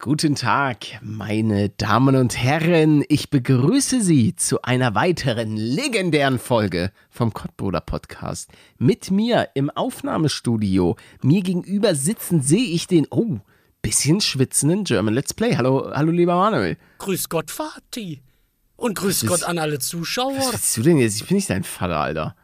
Guten Tag, meine Damen und Herren. Ich begrüße Sie zu einer weiteren legendären Folge vom Kottbruder Podcast. Mit mir im Aufnahmestudio, mir gegenüber sitzen, sehe ich den, oh, bisschen schwitzenden German Let's Play. Hallo, hallo lieber Manuel. Grüß Gott, Vati. Und grüß Gott an alle Zuschauer. Was bist du denn jetzt? Ich bin nicht dein Vater, Alter.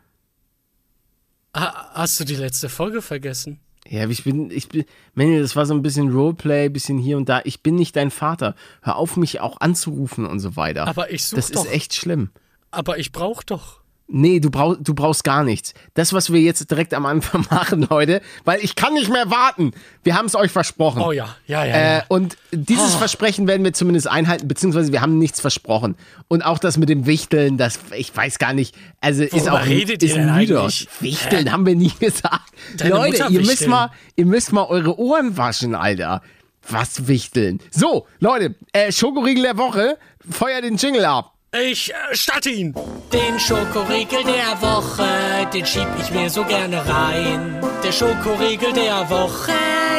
Ha, hast du die letzte Folge vergessen? Ja, ich bin, ich bin, Manuel, das war so ein bisschen Roleplay, bisschen hier und da. Ich bin nicht dein Vater. Hör auf, mich auch anzurufen und so weiter. Aber ich such Das doch. ist echt schlimm. Aber ich brauch doch. Nee, du, brauch, du brauchst gar nichts. Das, was wir jetzt direkt am Anfang machen, Leute, weil ich kann nicht mehr warten. Wir haben es euch versprochen. Oh ja, ja, ja. Äh, ja. und dieses Oh. Versprechen werden wir zumindest einhalten, beziehungsweise wir haben nichts versprochen. Und auch das mit dem Wichteln, das, ich weiß gar nicht, also ist Worüber auch redet ist ein Mythos. Wichteln haben wir nie gesagt. Deine Leute, Mutter ihr müsst, mal, ihr müsst mal eure Ohren waschen, Alter. Was wichteln? So, Leute, äh, Schokoriegel der Woche, feuer den Jingle ab. Ich äh, statte ihn. Den Schokoriegel der Woche, den schieb ich mir so gerne rein. Der Schokoriegel der Woche,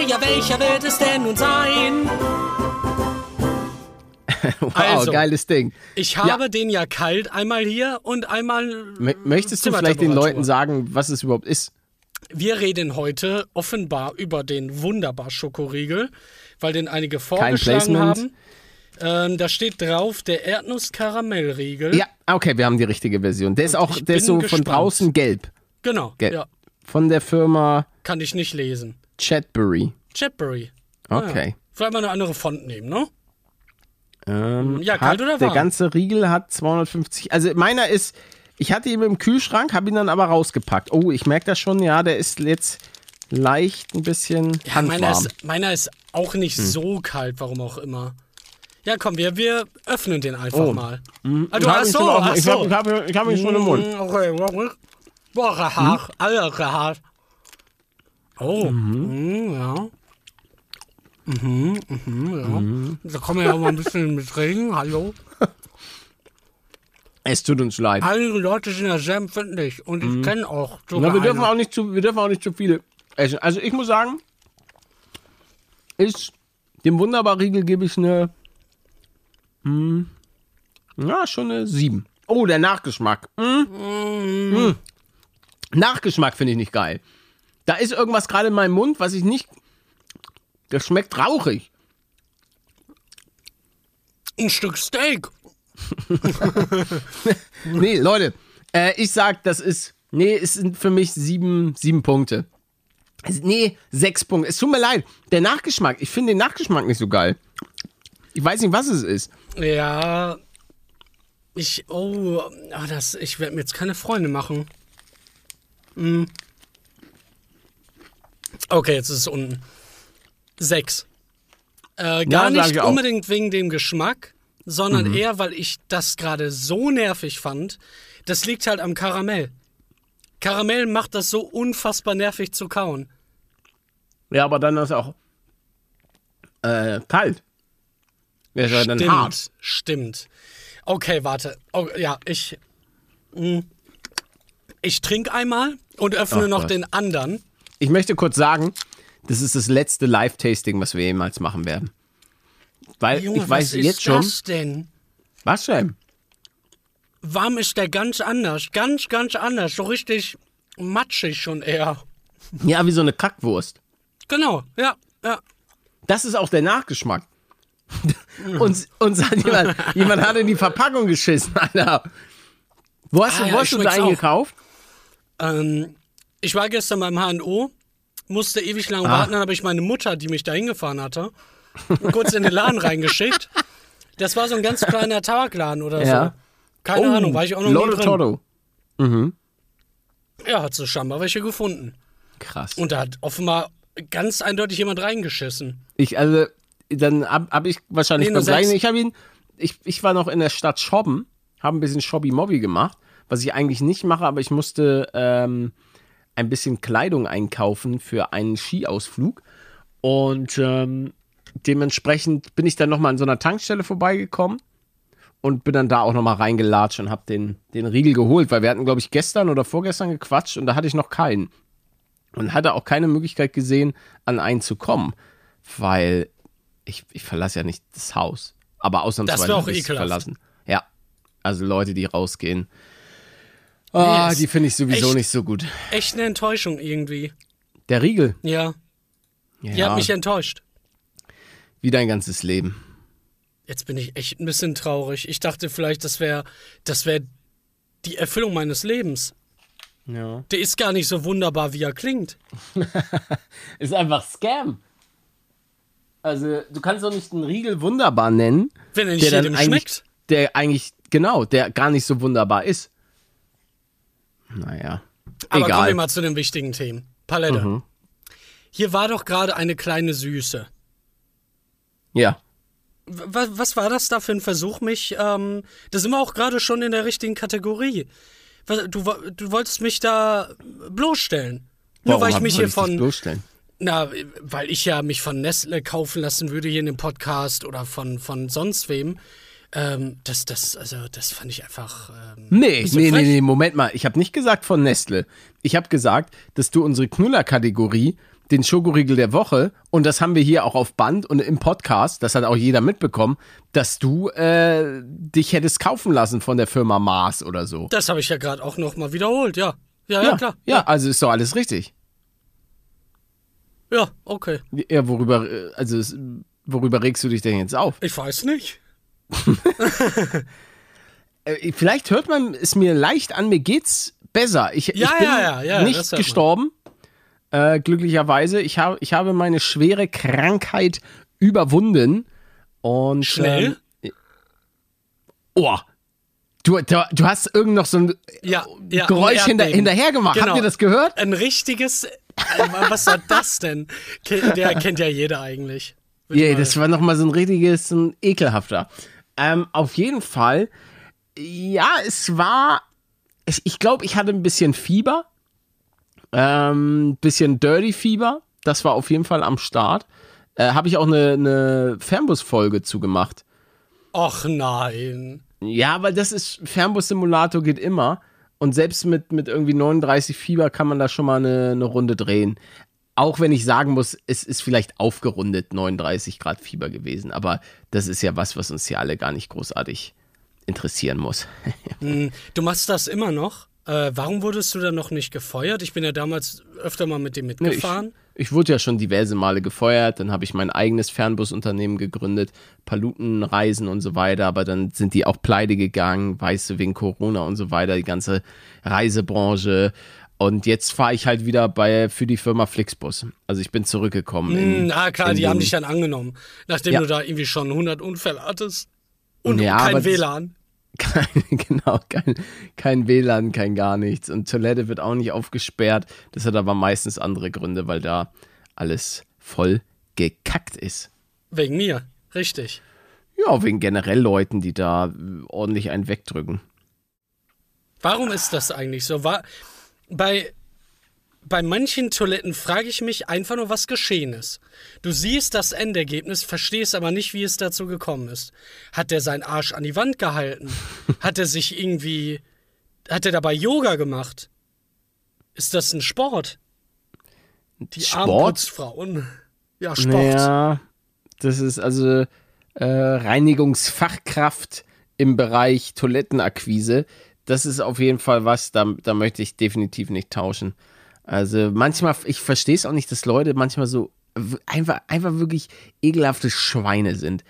ja welcher wird es denn nun sein? Wow, Also. geiles Ding. Ich habe den ja kalt einmal hier und einmal. M möchtest du vielleicht den. Leuten sagen, was es überhaupt ist? Wir reden heute offenbar über den wunderbar Schokoriegel, weil den einige vorgeschlagen Placement. haben. Ähm, da steht drauf der Erdnuss-Karamellriegel. Ja, okay, wir haben die richtige Version. Der ist auch, ich der ist so von gespannt. draußen gelb. Genau. Gelb. Ja, Von der Firma kann ich nicht lesen. Chatbury. Chatbury. Ah, Okay. ja. Vielleicht mal eine andere Font nehmen, ne? Ähm, Ja, kalt oder Der warm? ganze Riegel hat 250. Also meiner ist, ich hatte ihn im Kühlschrank, habe ihn dann aber rausgepackt. Oh, ich merke das schon, ja, der ist jetzt leicht ein bisschen Ja, handwarm. meiner ist, meiner ist auch nicht Hm. so kalt, warum auch immer. Ja, komm, wir, wir öffnen den einfach Oh. mal. Mhm. Also, Ich hab ach ihn so, schon auf- ach ich habe ich hab, ich hab ihn schon im Mund. Mm, Okay, okay. Boah, hart, alle hart. Oh, mhm, ja. Mhm, mhm, ja. Da kommen wir ja mal ein bisschen mit Regen. Hallo. Es tut uns leid. Einige Leute sind ja sehr empfindlich und ich kenne auch sogar Na, wir, dürfen eine. auch nicht zu, wir dürfen auch nicht zu viele essen. Also ich muss sagen, ist dem Wunderbar-Riegel gebe ich eine, hm, ja, schon eine 7. Oh, der Nachgeschmack. Hm? Hm. Nachgeschmack finde ich nicht geil. Da ist irgendwas gerade in meinem Mund, was ich nicht. Das schmeckt rauchig. Ein Stück Steak. Nee, Leute, äh, ich sag, das ist. Nee, es sind für mich sieben, sieben Punkte. Es- Nee, sechs Punkte. Es tut mir leid. Der Nachgeschmack, ich finde den Nachgeschmack nicht so geil. Ich weiß nicht, was es ist. Ja. Ich, oh, ah, das, ich werde mir jetzt keine Freunde machen. Hm. Okay, jetzt ist es unten. Sechs. Äh, gar sag nicht. Mhm. unbedingt wegen dem Geschmack, sondern eher, weil ich das gerade so nervig fand. Das liegt halt am Karamell. Karamell macht das so unfassbar nervig zu kauen. Ja, aber dann ist auch äh, kalt. Ist ja dann hart. Stimmt, stimmt. Okay, warte. Oh, ja, ich. mm, Ich trinke einmal und öffne Ach noch Gott. den anderen. Ich möchte kurz sagen, das ist das letzte Live-Tasting, was wir jemals machen werden. Weil Junge, ich weiß was ist jetzt schon. das denn? Was denn? Warm ist der ganz anders. Ganz, ganz anders. So richtig matschig schon eher. Ja, wie so eine Kackwurst. Genau, ja, ja. Das ist auch der Nachgeschmack. uns, uns hat jemand, jemand hat in die Verpackung geschissen, Alter. Wo hast Ah, du, ja, wo ich hast du auch. eingekauft? Ähm, ich war gestern beim HNO, musste ewig lang Ah. warten, dann habe ich meine Mutter, die mich da hingefahren hatte, kurz in den Laden reingeschickt. Das war so ein ganz kleiner Tabakladen oder Ja. so. Keine Ahnung, war ich auch noch nie Lotto drin. Toto. Ja, hat so scheinbar welche gefunden. Krass. Und da hat offenbar ganz eindeutig jemand reingeschissen. Ich, also, dann habe hab ich wahrscheinlich Nee, beim gleichen. Ich habe ihn, ich, ich war noch in der Stadt shoppen, habe ein bisschen Shobby-Mobby gemacht, was ich eigentlich nicht mache, aber ich musste ähm, ein bisschen Kleidung einkaufen für einen Skiausflug. Und ähm, dementsprechend bin ich dann nochmal an so einer Tankstelle vorbeigekommen und bin dann da auch nochmal reingelatscht und habe den, den Riegel geholt, weil wir hatten, glaube ich, gestern oder vorgestern gequatscht und da hatte ich noch keinen. Und hatte auch keine Möglichkeit gesehen, an einen zu kommen, weil ich, ich verlasse ja nicht das Haus. Aber ausnahmsweise es ekelhaft. verlassen. Ja, also Leute, die rausgehen. Ah, ist die finde ich sowieso echt- nicht so gut. Echt eine Enttäuschung irgendwie. Der Riegel, Ja, ja, die hat mich enttäuscht. wie dein ganzes Leben. Jetzt bin ich echt ein bisschen traurig. Ich dachte vielleicht, das wäre das wär die Erfüllung meines Lebens. Ja. Der ist gar nicht so wunderbar, wie er klingt. Ist einfach Scam. Also, du kannst doch nicht einen Riegel wunderbar nennen, Wenn er nicht der dann jedem eigentlich, schmeckt. der eigentlich, genau, der gar nicht so wunderbar ist. Naja. Aber kommen Egal. wir mal zu den wichtigen Themen. Palette. Hier war doch gerade eine kleine Süße. Ja. Was, was war das da für ein Versuch, mich, ähm, da sind wir auch gerade schon in der richtigen Kategorie. Du, wo- du wolltest mich da bloßstellen. Nur weil ich mich soll hier von, bloßstellen? Na, weil ich ja mich von Nestle kaufen lassen würde hier in dem Podcast oder von, von sonst wem. Ähm, das, das, also, das fand ich einfach. Ähm, Nee, nee, nee, frech. nee, Moment mal. Ich habe nicht gesagt von Nestle. Ich habe gesagt, dass du unsere Knuller-Kategorie, den Schokoriegel der Woche, und das haben wir hier auch auf Band und im Podcast, das hat auch jeder mitbekommen, dass du äh, dich hättest kaufen lassen von der Firma Mars oder so. Das habe ich ja gerade auch nochmal wiederholt, ja. Ja, ja, klar. ja, also ist doch alles richtig. Ja, okay. Ja, worüber, äh, also worüber regst du dich denn jetzt auf? Ich weiß nicht. Äh, vielleicht hört man es mir leicht an, mir geht's besser. Ich, Ja, ich bin ja, ja, nicht gestorben, äh, glücklicherweise. Ich, hab, ich habe meine schwere Krankheit überwunden. Und, Schnell? Ähm, oh, du, du, du hast irgend noch so ein Ja, ja, Geräusch hinter, hinterher gemacht. Genau. Habt ihr das gehört? Ein richtiges. Äh, Was war das denn? Der kennt ja jeder eigentlich. Ja, mal- das war nochmal so ein richtiges, so ein ekelhafter. Ähm, auf jeden Fall, ja, es war, ich, ich glaube, ich hatte ein bisschen Fieber, ähm, bisschen Dirty Fieber, das war auf jeden Fall am Start. Äh, Habe ich auch eine, eine Fernbus-Folge zugemacht. Och nein. Ja, weil das ist, Fernbus-Simulator geht immer. Und selbst mit, mit irgendwie 39 Fieber kann man da schon mal eine, eine Runde drehen. Auch wenn ich sagen muss, es ist vielleicht aufgerundet 39 Grad Fieber gewesen. Aber das ist ja was, was uns hier alle gar nicht großartig interessieren muss. Hm, Du machst das immer noch. Äh, warum wurdest du dann noch nicht gefeuert? Ich bin ja damals öfter mal mit dem mitgefahren. Ich wurde ja schon diverse Male gefeuert. Dann habe ich mein eigenes Fernbusunternehmen gegründet. Palutenreisen und so weiter. Aber dann sind die auch pleite gegangen. Weißt du, wegen Corona und so weiter. Die ganze Reisebranche. Und jetzt fahre ich halt wieder bei, für die Firma Flixbus. Also ich bin zurückgekommen. in, Hm, ah, klar, die haben dich dann angenommen. Nachdem Ja. du da irgendwie schon 100 Unfälle hattest. Und Ja, kein WLAN. Kein, genau, kein, kein WLAN, kein gar nichts. Und Toilette wird auch nicht aufgesperrt. Das hat aber meistens andere Gründe, weil da alles voll gekackt ist. Wegen mir. Richtig. Ja, wegen generell Leuten, die da äh, ordentlich einen wegdrücken. Warum ist das eigentlich so? War, bei, bei manchen Toiletten frage ich mich einfach nur, was geschehen ist. Du siehst das Endergebnis, verstehst aber nicht, wie es dazu gekommen ist. Hat der seinen Arsch an die Wand gehalten? Hat er sich irgendwie. Hat er dabei Yoga gemacht? Ist das ein Sport? Die armen Sport? Putzfrauen. Ja, Sport. Ja, das ist also äh, Reinigungsfachkraft im Bereich Toilettenakquise. Das ist auf jeden Fall was, da, da möchte ich definitiv nicht tauschen. Also manchmal, ich verstehe es auch nicht, dass Leute manchmal so einfach, einfach wirklich ekelhafte Schweine sind,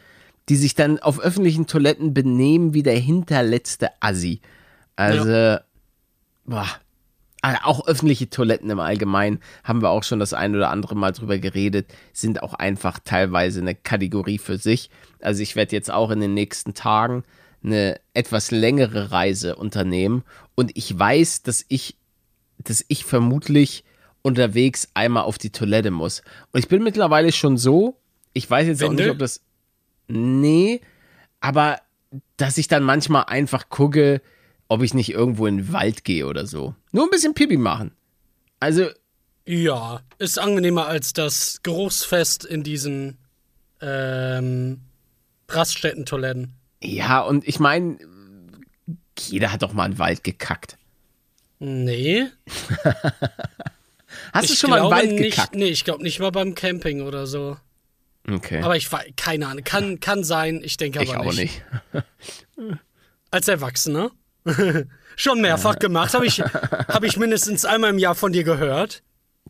die sich dann auf öffentlichen Toiletten benehmen wie der hinterletzte Assi. Also, boah, Ah, auch öffentliche Toiletten im Allgemeinen, haben wir auch schon das ein oder andere Mal drüber geredet, sind auch einfach teilweise eine Kategorie für sich. Also ich werde jetzt auch in den nächsten Tagen eine etwas längere Reise unternehmen und ich weiß, dass ich, dass ich vermutlich unterwegs einmal auf die Toilette muss. Und ich bin mittlerweile schon so Ich weiß jetzt auch Windel? nicht, ob das. Nee, aber dass ich dann manchmal einfach gucke, ob ich nicht irgendwo in den Wald gehe oder so. Nur ein bisschen Pipi machen. Also, Ja, ist angenehmer als das Geruchsfest in diesen ähm, Raststätten-Toiletten. ja, und ich meine, jeder hat doch mal in den Wald gekackt. Nee. Hast du ich schon mal glaube Wald nicht, gekackt? Nee, ich glaube nicht mal beim Camping oder so. Okay. Aber ich weiß, keine Ahnung. Kann, kann sein, ich denke aber ich auch nicht. Als Erwachsener. Schon mehrfach gemacht, habe ich, hab ich mindestens einmal im Jahr von dir gehört.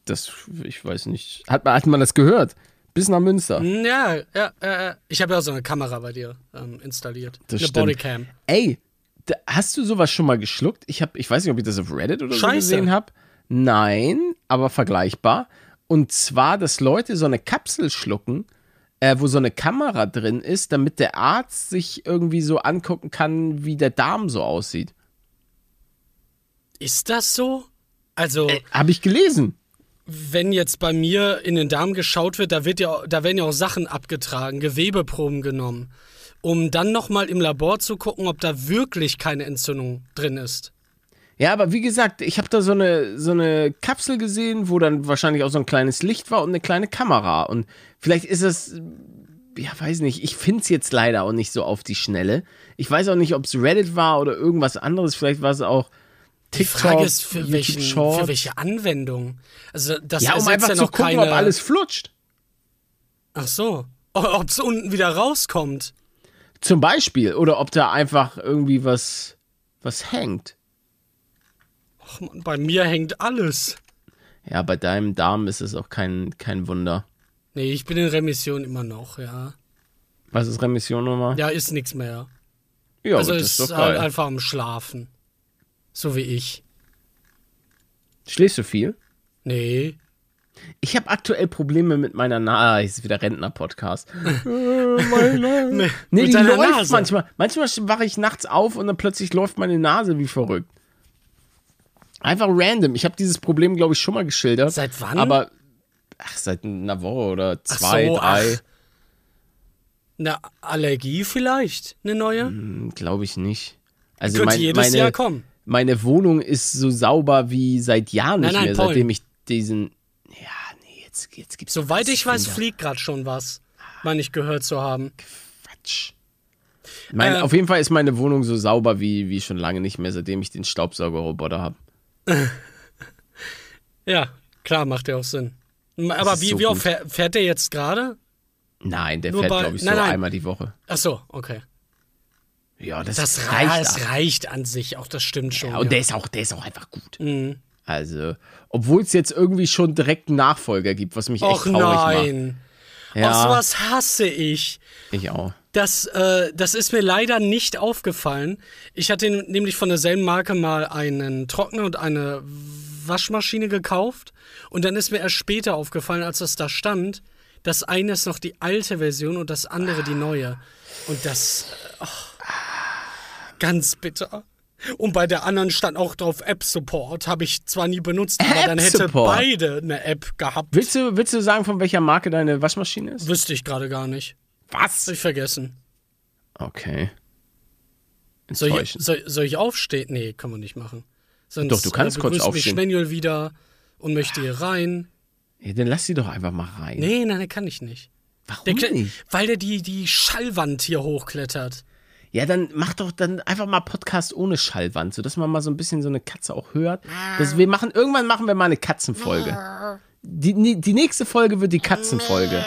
Das, ich weiß nicht. Hat man, hat man das gehört? Bis nach Münster. Ja, ja, äh, ich habe ja auch so eine Kamera bei dir ähm, installiert. Das eine stimmt. Bodycam. Ey, hast du sowas schon mal geschluckt? Ich, hab, ich weiß nicht, ob ich das auf Reddit oder so Scheiße. gesehen habe. Nein, aber vergleichbar. Und zwar, dass Leute so eine Kapsel schlucken, äh, wo so eine Kamera drin ist, damit der Arzt sich irgendwie so angucken kann, wie der Darm so aussieht. Ist das so? Also, Habe ich gelesen. wenn jetzt bei mir in den Darm geschaut wird, da, wird ja, da werden ja auch Sachen abgetragen, Gewebeproben genommen, um dann nochmal im Labor zu gucken, ob da wirklich keine Entzündung drin ist. Ja, aber wie gesagt, ich habe da so eine, so eine Kapsel gesehen, wo dann wahrscheinlich auch so ein kleines Licht war und eine kleine Kamera. Und vielleicht ist das, ja, weiß nicht, ich finde es jetzt leider auch nicht so auf die Schnelle. Ich weiß auch nicht, ob es Reddit war oder irgendwas anderes. Vielleicht war es auch Die TikTok, Frage ist, für, welchen, für welche Anwendung? Also, das ja, um einfach ja zu noch gucken, keine. ob alles flutscht. Ach so. Ob es unten wieder rauskommt. Zum Beispiel. Oder ob da einfach irgendwie was, was hängt. Ach Mann, bei mir hängt alles. Ja, bei deinem Darm ist es auch kein, kein Wunder. Nee, ich bin in Remission immer noch, ja. Was ist Remission nochmal? Ja, ist nichts mehr. ja also ist ist halt einfach am Schlafen. So wie ich. Schläfst du viel? Nee. Ich habe aktuell Probleme mit meiner Nase. Ah, ist wieder Rentner-Podcast. nee Nee, mit die läuft Nase. manchmal. Manchmal wache ich nachts auf und dann plötzlich läuft meine Nase wie verrückt. Einfach random. Ich habe dieses Problem, glaube ich, schon mal geschildert. Seit wann? Aber ach, seit einer Woche oder zwei, so, drei. ach. Eine Allergie vielleicht? Eine neue? Glaube ich nicht. Also Könnte mein, jedes meine, Jahr kommen. meine Wohnung ist so sauber wie seit Jahren nicht Nein, nein, mehr, Paul. seitdem ich diesen. Jetzt, jetzt gibt's Soweit ich weiß, fliegt gerade schon was. Meine ich gehört zu haben. Quatsch. Mein, Äh, auf jeden Fall ist meine Wohnung so sauber wie, wie schon lange nicht mehr, seitdem ich den Staubsaugerroboter habe. Ja, klar, macht ja auch Sinn. Aber wie, so wie oft fährt, fährt der jetzt gerade? Nein, der Nur fährt, glaube ich, so nein, nein. einmal die Woche. Ach so, okay. Ja, das, Das reicht. das reicht an sich, auch das stimmt schon. Ja, und ja. der ist auch, der ist auch einfach gut. Mhm. Also, obwohl es jetzt irgendwie schon direkt einen Nachfolger gibt, was mich echt Och traurig nein. macht. Ja. Ja, sowas hasse ich. ich auch. Das, äh, das ist mir leider nicht aufgefallen. Ich hatte nämlich von derselben Marke mal einen Trockner und eine Waschmaschine gekauft. Und dann ist mir erst später aufgefallen, als das da stand, das eine ist noch die alte Version und das andere die neue. Und das. ach, ganz bitter. Und bei der anderen stand auch drauf App Support. Habe ich zwar nie benutzt, aber App dann hätte Support? beide eine App gehabt. Willst du, willst du sagen, von welcher Marke deine Waschmaschine ist? Wüsste ich gerade gar nicht. Was? Hab ich vergessen. Okay. Soll ich, soll, soll ich aufstehen? Nee, kann man nicht machen. Sonst, Doch, du kannst äh, kurz aufstehen. mich Manuel wieder und möchte hier rein. Ja, dann lass sie doch einfach mal rein. Nee, nein, der kann ich nicht. Warum Der nicht? Weil der die, die Schallwand hier hochklettert. Ja, dann mach doch dann einfach mal Podcast ohne Schallwand, sodass man mal so ein bisschen so eine Katze auch hört. Das, wir machen, irgendwann machen wir mal eine Katzenfolge. Die, die nächste Folge wird die Katzenfolge.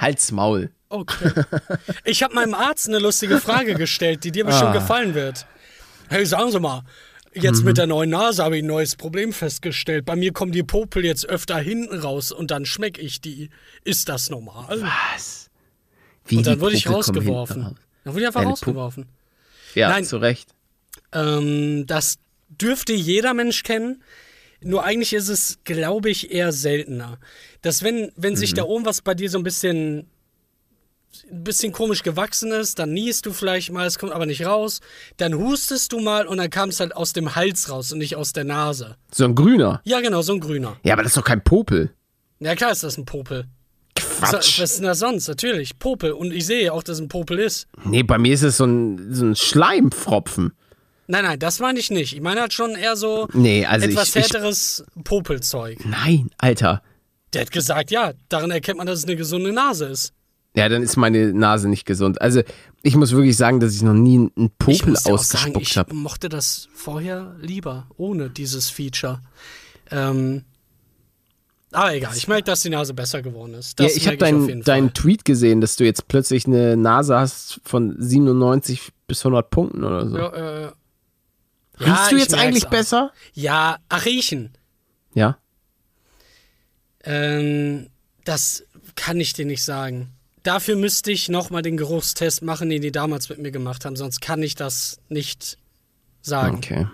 Halt's Maul. Okay. ich habe meinem Arzt eine lustige Frage gestellt, die dir bestimmt Ah. gefallen wird. Hey, sagen Sie mal, jetzt Mhm. mit der neuen Nase habe ich ein neues Problem festgestellt. Bei mir kommen die Popel jetzt öfter hinten raus und dann schmeck ich die. Ist das normal? Was? Wie Und dann wurde ich Popel rausgeworfen. Dann wurde ich einfach rausgeworfen. Ja, Nein. zu Recht. Ähm, das dürfte jeder Mensch kennen. Nur eigentlich ist es, glaube ich, eher seltener. Dass wenn, wenn Mhm. sich da oben was bei dir so ein bisschen, ein bisschen komisch gewachsen ist, dann niest du vielleicht mal, es kommt aber nicht raus. Dann hustest du mal und dann kam es halt aus dem Hals raus und nicht aus der Nase. So ein grüner. Ja, genau, so ein grüner. Ja, aber das ist doch kein Popel. Ja, klar ist das ein Popel. Quatsch. Was ist denn das sonst? Natürlich, Popel. Und ich sehe auch, dass ein Popel ist. Nee, bei mir ist es so ein, so ein Schleimpfropfen. Nein, nein, das meine ich nicht. Ich meine halt schon eher so Nee, also etwas ich, ich. härteres Popelzeug. Nein, Alter. Der hat gesagt, ja, daran erkennt man, dass es eine gesunde Nase ist. Ja, dann ist meine Nase nicht gesund. Also, ich muss wirklich sagen, dass ich noch nie einen Ich Popel sagen, ausgespuckt ich habe. mochte das vorher lieber, ohne dieses Feature. Ähm, aber egal, ich merke, dass die Nase besser geworden ist. Ja, Das ich habe deinen Fall. Tweet gesehen, dass du jetzt plötzlich eine Nase hast von 97 bis 100 Punkten oder so. Ja, äh, Riechst ja, du jetzt eigentlich auch. besser? Ja, ach, riechen. Ja. Ähm, das kann ich dir nicht sagen. Dafür müsste ich nochmal den Geruchstest machen, den die damals mit mir gemacht haben, sonst kann ich das nicht sagen. Okay.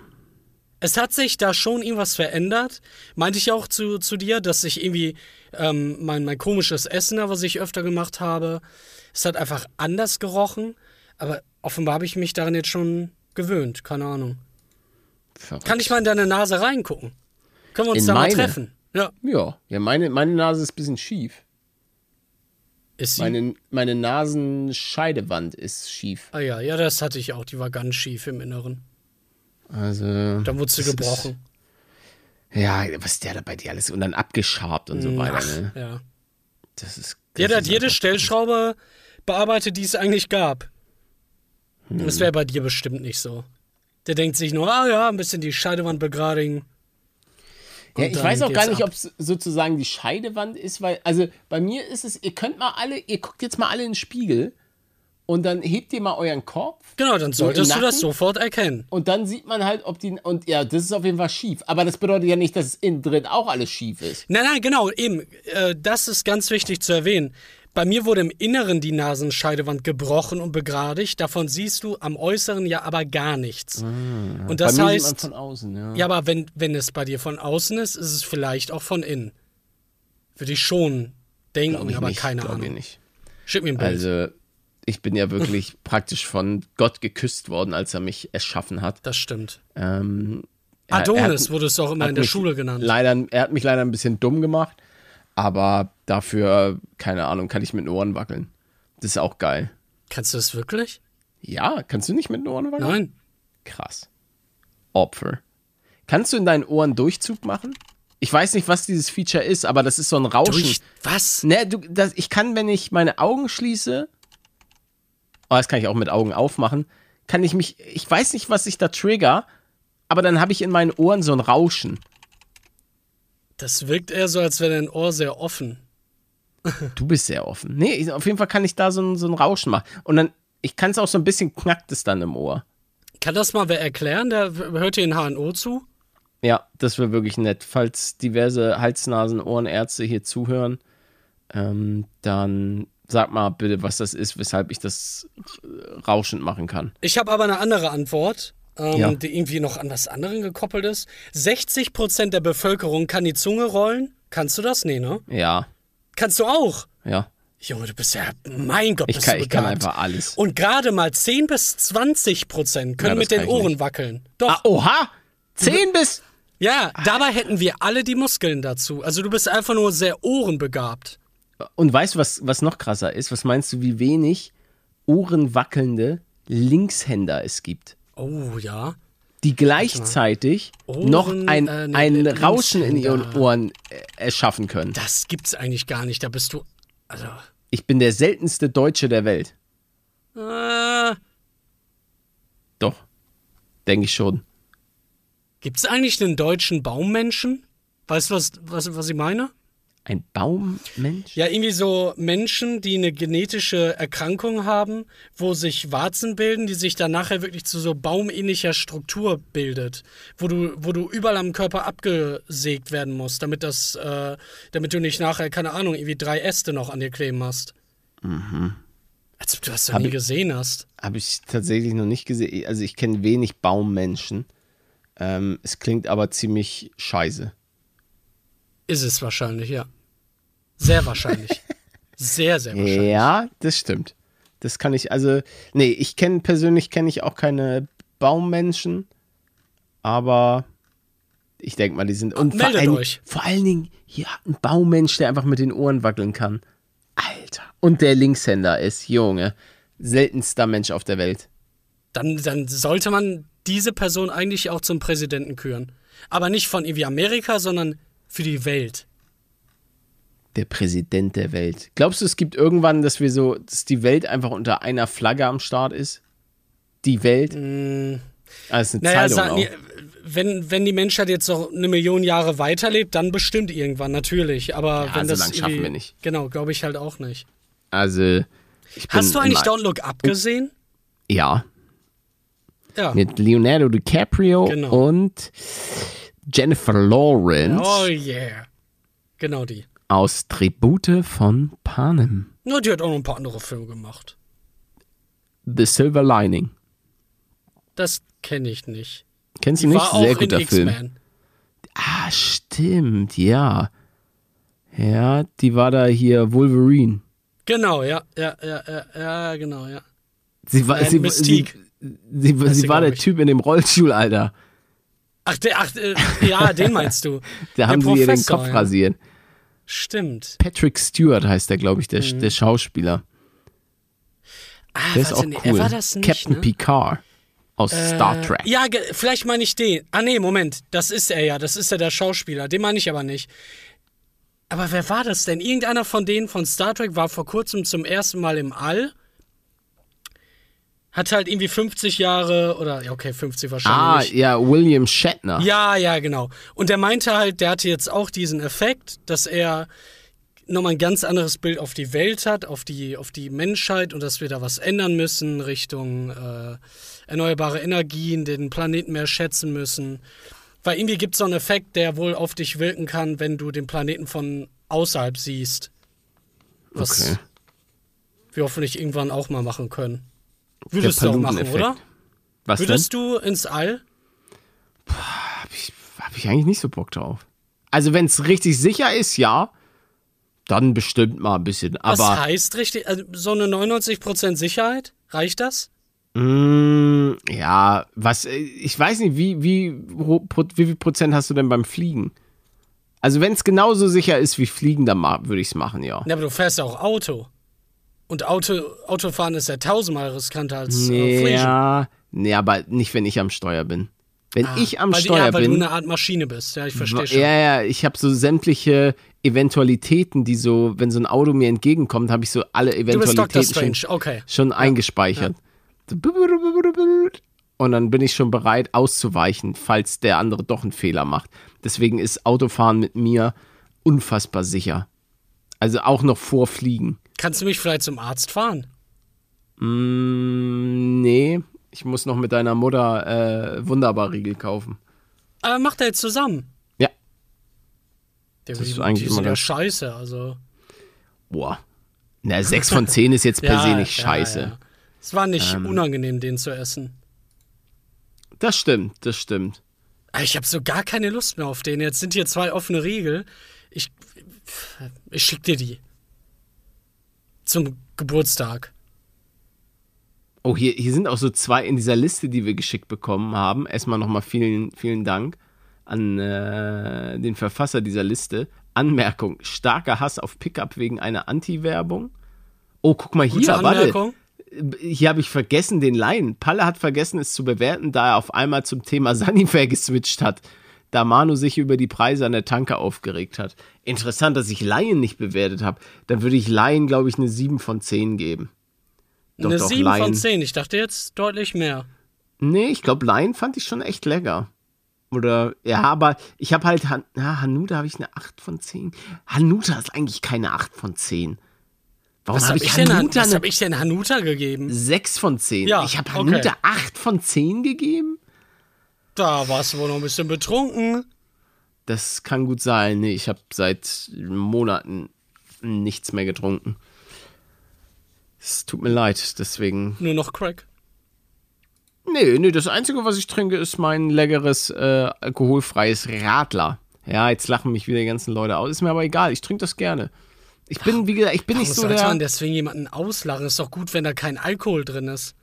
Es hat sich da schon irgendwas verändert. Meinte ich auch zu, zu dir, dass ich irgendwie ähm, mein, mein komisches Essen, was ich öfter gemacht habe, es hat einfach anders gerochen. Aber offenbar habe ich mich daran jetzt schon gewöhnt. Keine Ahnung. Verrückt. Kann ich mal in deine Nase reingucken? Können wir uns In da mal meine? treffen? Ja. Ja, ja meine, meine Nase ist ein bisschen schief. Ist sie? Meine, meine Nasenscheidewand ist schief. ah ja, ja, das hatte ich auch. Die war ganz schief im Inneren. Also. Dann wurde sie das gebrochen. Ist, ja, was der da bei dir alles und dann abgeschabt und so weiter, Ach, ne? ja. Das ist. Der das hat ist jede Stellschraube bearbeitet, die es eigentlich gab. Hm. Das wäre bei dir bestimmt nicht so. Der denkt sich nur, ah ja, ein bisschen die Scheidewand begradigen. Ja, ich weiß auch gar nicht, ob es sozusagen die Scheidewand ist, weil, also bei mir ist es, ihr könnt mal alle, ihr guckt jetzt mal alle in den Spiegel und dann hebt ihr mal euren Kopf Genau, dann solltest du das sofort erkennen. und dann sieht man halt, ob die, und ja, das ist auf jeden Fall schief. Aber das bedeutet ja nicht, dass es innen drin auch alles schief ist. Nein, nein, genau, eben. Äh, das ist ganz wichtig zu erwähnen. Bei mir wurde im Inneren die Nasenscheidewand gebrochen und begradigt. Davon siehst du am Äußeren ja aber gar nichts. und das heißt, von außen, ja. ja, aber wenn, wenn es bei dir von außen ist, ist es vielleicht auch von innen. Würde ich schon denken, ich aber nicht, keine glaub ich Ahnung. nicht. Schick mir ein Bild. Also, ich bin ja wirklich praktisch von Gott geküsst worden, als er mich erschaffen hat. das stimmt. Ähm, er- er Adonis hat- wurde es auch immer in der Schule genannt. Leider, er hat mich leider ein bisschen dumm gemacht, aber dafür, keine Ahnung, kann ich mit den Ohren wackeln. Das ist auch geil. Kannst du das wirklich? Ja, kannst du nicht mit den Ohren wackeln? Nein. Krass. Opfer. Kannst du in deinen Ohren Durchzug machen? Ich weiß nicht, was dieses Feature ist, aber das ist so ein Rauschen. Durch was? Ne, du, das, ich kann, wenn ich meine Augen schließe, oh, das kann ich auch mit Augen aufmachen, kann ich mich, ich weiß nicht, was ich da trigger, aber dann habe ich in meinen Ohren so ein Rauschen. Das wirkt eher so, als wäre dein Ohr sehr offen. Du bist sehr offen. Nee, ich- auf jeden Fall kann ich da so ein, so ein Rauschen machen. Und dann, ich kann es auch so ein bisschen knackt es dann im Ohr. Kann das mal wer erklären? Der hört hier in HNO zu? Ja, das wäre wirklich nett. Falls diverse Hals-, Nasen-, Ohrenärzte hier zuhören, ähm, dann sag mal bitte, was das ist, weshalb ich das äh, rauschend machen kann. Ich habe aber eine andere Antwort, ähm, Ja. die irgendwie noch an was anderem gekoppelt ist. 60% der Bevölkerung kann die Zunge rollen. Kannst du das? Nee, ne? Ja, Kannst du auch? ja. Junge, du bist ja, mein Gott, Ich bist kann, du ich kann einfach alles. Und gerade mal 10 bis 20 Prozent können Ja, mit den Ohren nicht. wackeln. Doch. Ah, oha! 10 bis. Ja, dabei hätten wir alle die Muskeln dazu. Also du bist einfach nur sehr ohrenbegabt. Und weißt du, was, was noch krasser ist? Was meinst du, wie wenig ohrenwackelnde Linkshänder es gibt? Oh ja. Die gleichzeitig Ohren, noch ein, äh, nee, ein nee, Rauschen in ihren. Ohren äh, erschaffen können. Das gibt's eigentlich gar nicht. Da bist du. Also. Ich bin der seltenste Deutsche der Welt. Äh, Doch. Denke ich schon. gibt's eigentlich einen deutschen Baummenschen? Weißt du, was, was, was ich meine? Ein Baummensch? Ja, irgendwie so Menschen, die eine genetische Erkrankung haben, wo sich Warzen bilden, die sich dann nachher wirklich zu so baumähnlicher Struktur bildet, wo du, wo du überall am Körper abgesägt werden musst, damit das, äh, damit du nicht nachher, keine Ahnung, irgendwie drei Äste noch an dir kleben hast. Mhm. Als ob du das noch nie ich- gesehen hast. Habe ich tatsächlich noch nicht gesehen. Also ich kenne wenig Baummenschen. Ähm, es klingt aber ziemlich scheiße. Ist es wahrscheinlich, ja. Sehr wahrscheinlich. sehr, sehr wahrscheinlich. Ja, das stimmt. Das kann ich, also, nee, ich kenne persönlich kenne ich auch keine Baummenschen, aber ich denke mal, die sind. Und vor Meldet allen, euch. vor allen Dingen, hier ein Baummensch, der einfach mit den Ohren wackeln kann. und der Linkshänder ist, Junge, seltenster Mensch auf der Welt. Dann, dann sollte man diese Person eigentlich auch zum Präsidenten küren. Aber nicht von irgendwie Amerika, sondern für die Welt. Der Präsident der Welt. Glaubst du, es gibt irgendwann, dass wir so, dass die Welt einfach unter einer Flagge am Start ist? Die Welt? Mm, Also eine naja, Zeitung nee, wenn, wenn die Menschheit jetzt noch eine Million Jahre weiterlebt, dann bestimmt irgendwann, natürlich. Aber Ja, wenn so das lang schaffen wir nicht. Genau, glaube ich halt auch nicht. Also, Hast du eigentlich Don't Look Up gesehen? Ja, Ja. mit Leonardo DiCaprio Genau. und Jennifer Lawrence Oh yeah. Genau die. Aus Tribute von Panem. Ja, die hat auch noch ein paar andere Filme gemacht. The Silver Lining. Das kenne ich nicht. Kennst Die du nicht? war auch Sehr in guter Film. X-Men. Ah, stimmt, ja. Ja, die war da hier Wolverine. Genau, ja, ja, ja, ja, ja, genau, ja. Sie war, sie, sie, sie, sie, war der ich. Typ in dem Rollstuhl, Alter. Ach, der, ach äh, ja, den meinst du. Da Der haben sie ihr den Professor, Kopf ja. rasiert. Stimmt. Patrick Stewart heißt der, glaube ich, der, Mhm. der Schauspieler. Ah, Der ist auch nee, cool. Er war das nicht, Captain ne? Picard aus Star Trek. Ja, vielleicht meine ich den. Ah, nee, Moment. Das ist er ja. Das ist ja der Schauspieler. Den meine ich aber nicht. Aber wer war das denn? Irgendeiner von denen von Star Trek war vor kurzem zum ersten Mal im All. Hat halt irgendwie 50 Jahre oder, ja, okay, 50 Ah, wahrscheinlich. ja, William Shatner. Ja, ja, genau. Und der meinte halt, der hatte jetzt auch diesen Effekt, dass er nochmal ein ganz anderes Bild auf die Welt hat, auf die, auf die Menschheit und dass wir da was ändern müssen Richtung äh, erneuerbare Energien, den Planeten mehr schätzen müssen. Weil irgendwie gibt es so einen Effekt, der wohl auf dich wirken kann, wenn du den Planeten von außerhalb siehst. Was Okay. wir hoffentlich irgendwann auch mal machen können. Würdest du auch machen, oder? Was Würdest du ins All? denn? Hab ich, hab ich eigentlich nicht so Bock drauf. Also, wenn es richtig sicher ist, ja. Dann bestimmt mal ein bisschen. Was Aber heißt richtig? Also so eine 99% Sicherheit? Reicht das? Mm, ja, was, ich weiß nicht, wie, wie, wie viel Prozent hast du denn beim Fliegen? Also, wenn es genauso sicher ist wie Fliegen, dann würde ich es machen, ja. Ja, aber du fährst ja auch Auto. Und Auto, Autofahren ist ja tausendmal riskanter als äh, Nee, Fliegen. ja, nee, aber nicht, wenn ich am Steuer bin. Wenn ich am weil, Steuer ja, weil bin. du eine Art Maschine bist. Ja, ich verstehe schon. Ja, ja, ich habe so sämtliche Eventualitäten, die so, wenn so ein Auto mir entgegenkommt, habe ich so alle. Eventualitäten schon. Okay. schon eingespeichert. So Und dann bin ich schon bereit auszuweichen, falls der andere doch einen Fehler macht. Deswegen ist Autofahren mit mir unfassbar sicher. Also auch noch vor Fliegen. Kannst du mich vielleicht zum Arzt fahren? Mm, nee, ich muss noch mit deiner Mutter äh, Wunderbar-Riegel kaufen. Aber macht er jetzt zusammen. Ja. Der, Das ist eigentlich immer ja ganz- scheiße, also. Boah. Na, 6 von 10 ist jetzt per se nicht ja, scheiße. Ja. Es war nicht Ähm. unangenehm, den zu essen. Das stimmt, das stimmt. Ich habe so gar keine Lust mehr auf den. Jetzt sind hier zwei offene Riegel. Ich, ich schick dir die. Zum Geburtstag. Oh, hier, hier sind auch so zwei in dieser Liste, die wir geschickt bekommen haben. Erstmal nochmal vielen, vielen Dank an äh, den Verfasser dieser Liste. Anmerkung: starker Hass auf Pickup wegen einer Anti-Werbung. Oh, guck mal hier, warte. Anmerkung. Hier habe ich vergessen, den Laien. Palle hat vergessen, es zu bewerten, da er auf einmal zum Thema Sunnyfair geswitcht hat. Da Manu sich über die Preise an der Tanke aufgeregt hat. Interessant, dass ich Laien nicht bewertet habe. Dann würde ich Laien, glaube ich, eine 7 von 10 geben. Doch, Eine doch, 7 Laien. von 10. Ich dachte jetzt deutlich mehr. Nee, ich glaube, Laien fand ich schon echt lecker. Oder, ja, aber ich habe halt, Han ja, Hanuta habe ich eine 8 von 10. Hanuta ist eigentlich keine 8 von 10. Warum Was habe habe ich ich, denn, Hanuta was eine hab ich denn Hanuta gegeben? 6 von 10? Ja, ich habe okay. Hanuta 8 von 10 gegeben? Da warst du wohl noch ein bisschen betrunken. Das kann gut sein. Nee, ich habe seit Monaten nichts mehr getrunken. Es tut mir leid, deswegen. Nur noch Crack. Nee, nee, das Einzige, was ich trinke, ist mein leckeres, äh, alkoholfreies Radler. Ja, jetzt lachen mich wieder die ganzen Leute aus. Ist mir aber egal, ich trinke das gerne. Ich bin, wie gesagt, ich bin nicht Warum so sollte man der. deswegen jemanden auslachen? Ist doch gut, wenn da kein Alkohol drin ist.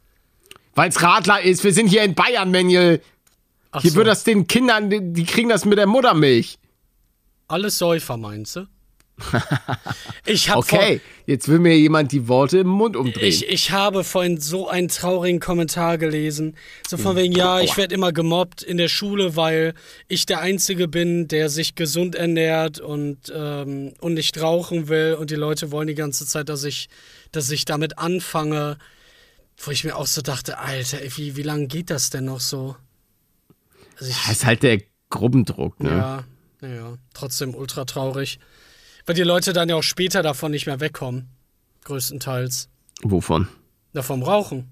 Weil es Radler ist, wir sind hier in Bayern, Manuel. Ach Hier so, wird das den Kindern, die, kriegen das mit der Muttermilch. alles Säufer, meinst du? Ich habe Okay, jetzt will mir jemand die Worte im Mund umdrehen. Ich, ich habe vorhin so einen traurigen Kommentar gelesen. So von wegen, ja, ich werde immer gemobbt in der Schule, weil ich der Einzige bin, der sich gesund ernährt und, ähm, und nicht rauchen will. Und die Leute wollen die ganze Zeit, dass ich, dass ich damit anfange. Wo ich mir auch so dachte, Alter, wie, wie lange geht das denn noch so? Also ich, das ist halt der Gruppendruck, ne? ja, ja, trotzdem ultra traurig. Weil die Leute dann ja auch später davon nicht mehr wegkommen. Größtenteils. Wovon? Na, vom Rauchen.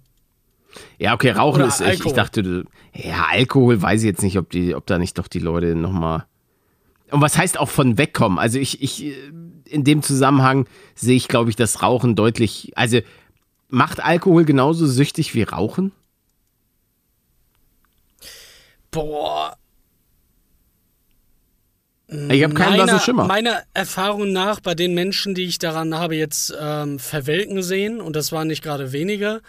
Ja, okay, Rauchen Oder ist echt. Ich dachte, ja, Alkohol weiß ich jetzt nicht, ob, die, ob da nicht doch die Leute nochmal. Und was heißt auch von wegkommen? Also ich, ich, äh, in dem Zusammenhang sehe ich, glaube ich, das Rauchen deutlich. Also macht Alkohol genauso süchtig wie Rauchen? Boah. Ich habe keinen blassen Schimmer. meiner Erfahrung nach, bei den Menschen, die ich daran habe jetzt ähm, verwelken sehen, und das waren nicht gerade wenige,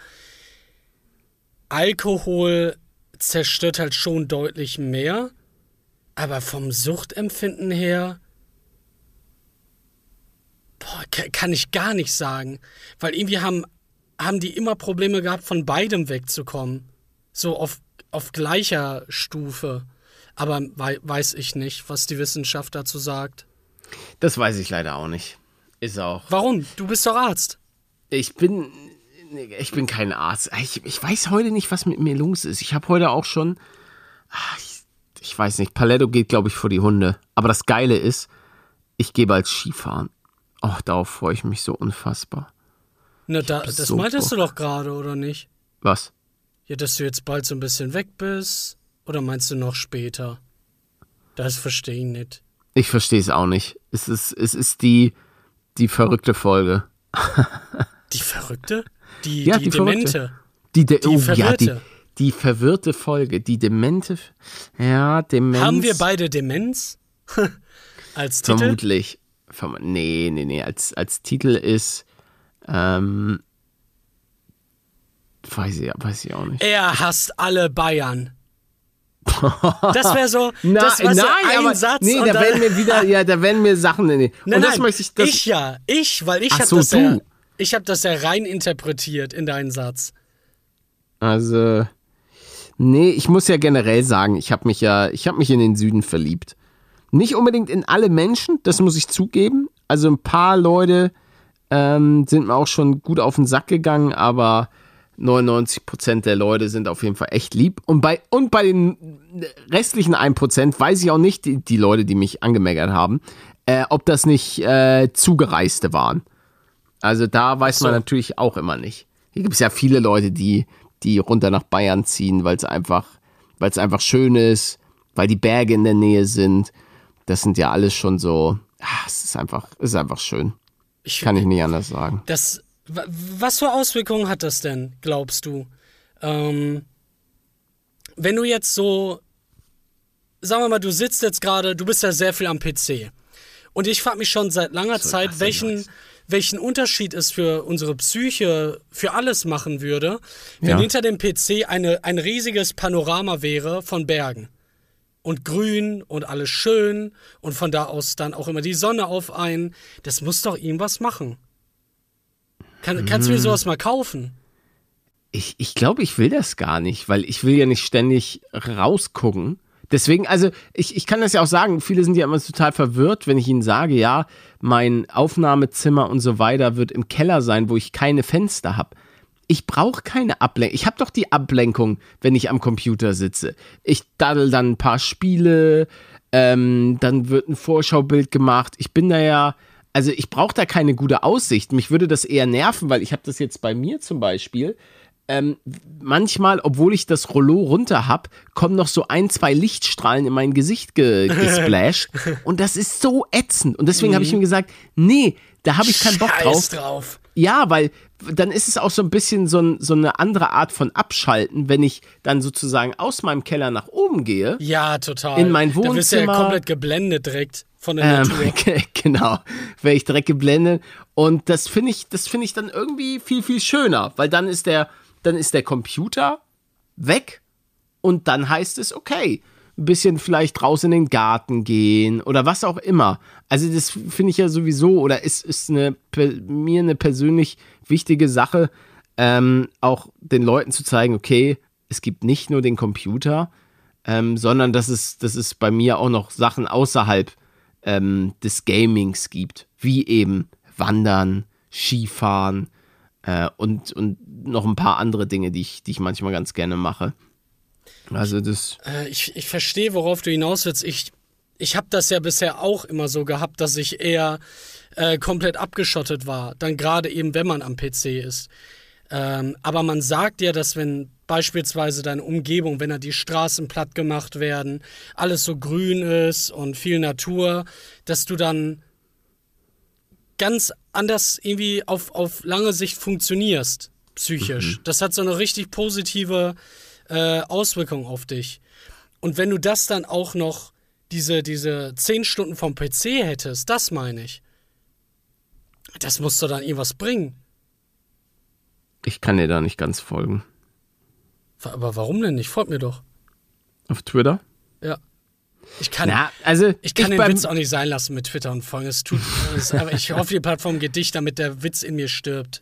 Alkohol zerstört halt schon deutlich mehr, aber vom Suchtempfinden her, boah, ka- kann ich gar nicht sagen, weil irgendwie haben, haben die immer Probleme gehabt, von beidem wegzukommen, so auf, auf gleicher Stufe. Aber wei weiß ich nicht, was die Wissenschaft dazu sagt. Das weiß ich leider auch nicht. Ist auch. Warum? Du bist doch Arzt. Ich bin. Ich bin kein Arzt. Ich, ich weiß heute nicht, was mit mir los ist. Ich habe heute auch schon. ah, Ich, ich weiß nicht. Paletto geht, glaube ich, vor die Hunde. Aber das Geile ist, ich gehe bald Skifahren. Oh, darauf freue ich mich so unfassbar. Na, da, das so meintest du doch gerade, oder nicht? Was? Ja, dass du jetzt bald so ein bisschen weg bist. Oder meinst du noch später? Das verstehe ich nicht. Ich verstehe es auch nicht. Es ist, es ist die, die verrückte Folge. Die Verrückte? Die, Ja, die, die Verrückte. Demente. Die, de Die oh, ja, die, Verwirrte. die verwirrte Folge. Die demente. Ja, Demenz. Haben wir beide Demenz? Als Titel? Vermutlich. Verm nee, nee, nee. Als, als Titel ist. Ähm, weiß, ich, weiß ich auch nicht. Er hasst alle Bayern. Das wäre so, Na, das war so nein, ein aber, Satz. Nee, da werden mir wieder, ja, da werden mir Sachen. Nee. Nein, Und das nein, möchte ich. Das, ich ja, ich, weil ich habe so, das ja, du. ich habe das ja rein interpretiert in deinen Satz. Also, nee, ich muss ja generell sagen, ich habe mich ja, ich habe mich in den Süden verliebt. Nicht unbedingt in alle Menschen, das muss ich zugeben. Also ein paar Leute ähm, sind mir auch schon gut auf den Sack gegangen, aber 99% der Leute sind auf jeden Fall echt lieb. Und bei, und bei den restlichen 1% weiß ich auch nicht, die, die Leute, die mich angemeckert haben, äh, ob das nicht äh, Zugereiste waren. Also da weiß man so. natürlich auch immer nicht. Hier gibt es ja viele Leute, die, die runter nach Bayern ziehen, weil es einfach, weil es einfach schön ist, weil die Berge in der Nähe sind. Das sind ja alles schon so. Ah, es ist einfach, es ist einfach schön. Ich, Kann ich nicht anders sagen. Das, was für Auswirkungen hat das denn, glaubst du? Ähm, wenn du jetzt so, sagen wir mal, du sitzt jetzt gerade, du bist ja sehr viel am PC. Und ich frage mich schon seit langer Zeit, das denn welchen, welchen Unterschied es für unsere Psyche, für alles machen würde, wenn Ja. hinter dem PC eine, ein riesiges Panorama wäre von Bergen. Und grün und alles schön und von da aus dann auch immer die Sonne auf einen. Das muss doch irgendwas machen. Kann, Kannst du mir sowas mal kaufen? Ich, ich glaube, ich will das gar nicht, weil ich will ja nicht ständig rausgucken. Deswegen, also ich, ich kann das ja auch sagen, viele sind ja immer total verwirrt, wenn ich ihnen sage, ja, mein Aufnahmezimmer und so weiter wird im Keller sein, wo ich keine Fenster habe. Ich brauche keine Ablenkung. Ich habe doch die Ablenkung, wenn ich am Computer sitze. Ich daddel dann ein paar Spiele, ähm, dann wird ein Vorschaubild gemacht. Ich bin da ja, also ich brauche da keine gute Aussicht. Mich würde das eher nerven, weil ich habe das jetzt bei mir zum Beispiel ähm, manchmal, obwohl ich das Rollo runter hab, kommen noch so ein, zwei Lichtstrahlen in mein Gesicht ge gesplasht. und das ist so ätzend. Und deswegen habe ich mir gesagt, nee, da habe ich keinen Bock drauf. Drauf. Ja, weil dann ist es auch so ein bisschen so, ein, so eine andere Art von Abschalten, wenn ich dann sozusagen aus meinem Keller nach oben gehe. Ja, total. In mein Da wirst du ja Wohnzimmer. komplett geblendet direkt von der Ähm, Natur. genau, wäre ich direkt geblendet. Und das finde ich, das finde ich dann irgendwie viel, viel schöner, weil dann ist der, dann ist der Computer weg und dann heißt es, okay, ein bisschen vielleicht raus in den Garten gehen oder was auch immer. Also das finde ich ja sowieso oder ist, ist eine, mir eine persönlich wichtige Sache, ähm, auch den Leuten zu zeigen, okay, es gibt nicht nur den Computer, ähm, sondern dass es, dass es bei mir auch noch Sachen außerhalb ähm, des Gamings gibt, wie eben Wandern, Skifahren äh, und, und noch ein paar andere Dinge, die ich, die ich manchmal ganz gerne mache. Also das. Äh, ich, ich verstehe, worauf du hinaus willst. Ich, ich habe das ja bisher auch immer so gehabt, dass ich eher äh, komplett abgeschottet war. Dann gerade eben, wenn man am PC ist. Ähm, aber man sagt ja, dass wenn beispielsweise deine Umgebung, wenn da die Straßen platt gemacht werden, alles so grün ist und viel Natur, dass du dann ganz anders irgendwie auf, auf lange Sicht funktionierst, psychisch. Mhm. Das hat so eine richtig positive äh, Auswirkung auf dich. Und wenn du das dann auch noch diese, diese zehn Stunden vom PC hättest, das meine ich. Das musst du dann irgendwas bringen. Ich kann dir da nicht ganz folgen. Aber warum denn nicht? Folgt mir doch. Auf Twitter? Ja. Ich kann, Na, also ich kann ich den Witz auch nicht sein lassen mit Twitter und folgen. Es tut, es, aber ich hoffe, die Plattform geht dicht, damit der Witz in mir stirbt.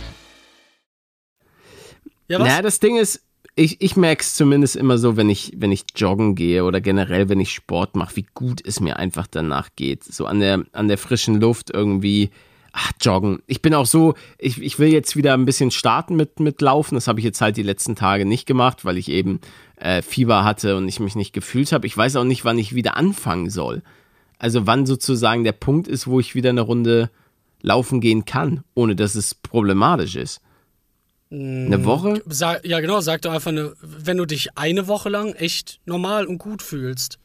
Ja, was? Naja, das Ding ist, ich, ich merke es zumindest immer so, wenn ich, wenn ich joggen gehe oder generell, wenn ich Sport mache, wie gut es mir einfach danach geht. So an der, an der frischen Luft irgendwie. Ach, joggen. Ich bin auch so, ich, ich will jetzt wieder ein bisschen starten mit, mit Laufen. Das habe ich jetzt halt die letzten Tage nicht gemacht, weil ich eben äh, Fieber hatte und ich mich nicht gefühlt habe. Ich weiß auch nicht, wann ich wieder anfangen soll. Also wann sozusagen der Punkt ist, wo ich wieder eine Runde laufen gehen kann, ohne dass es problematisch ist. Eine mm, Woche? Sag, ja, genau, sag doch einfach, eine, wenn du dich eine Woche lang echt normal und gut fühlst.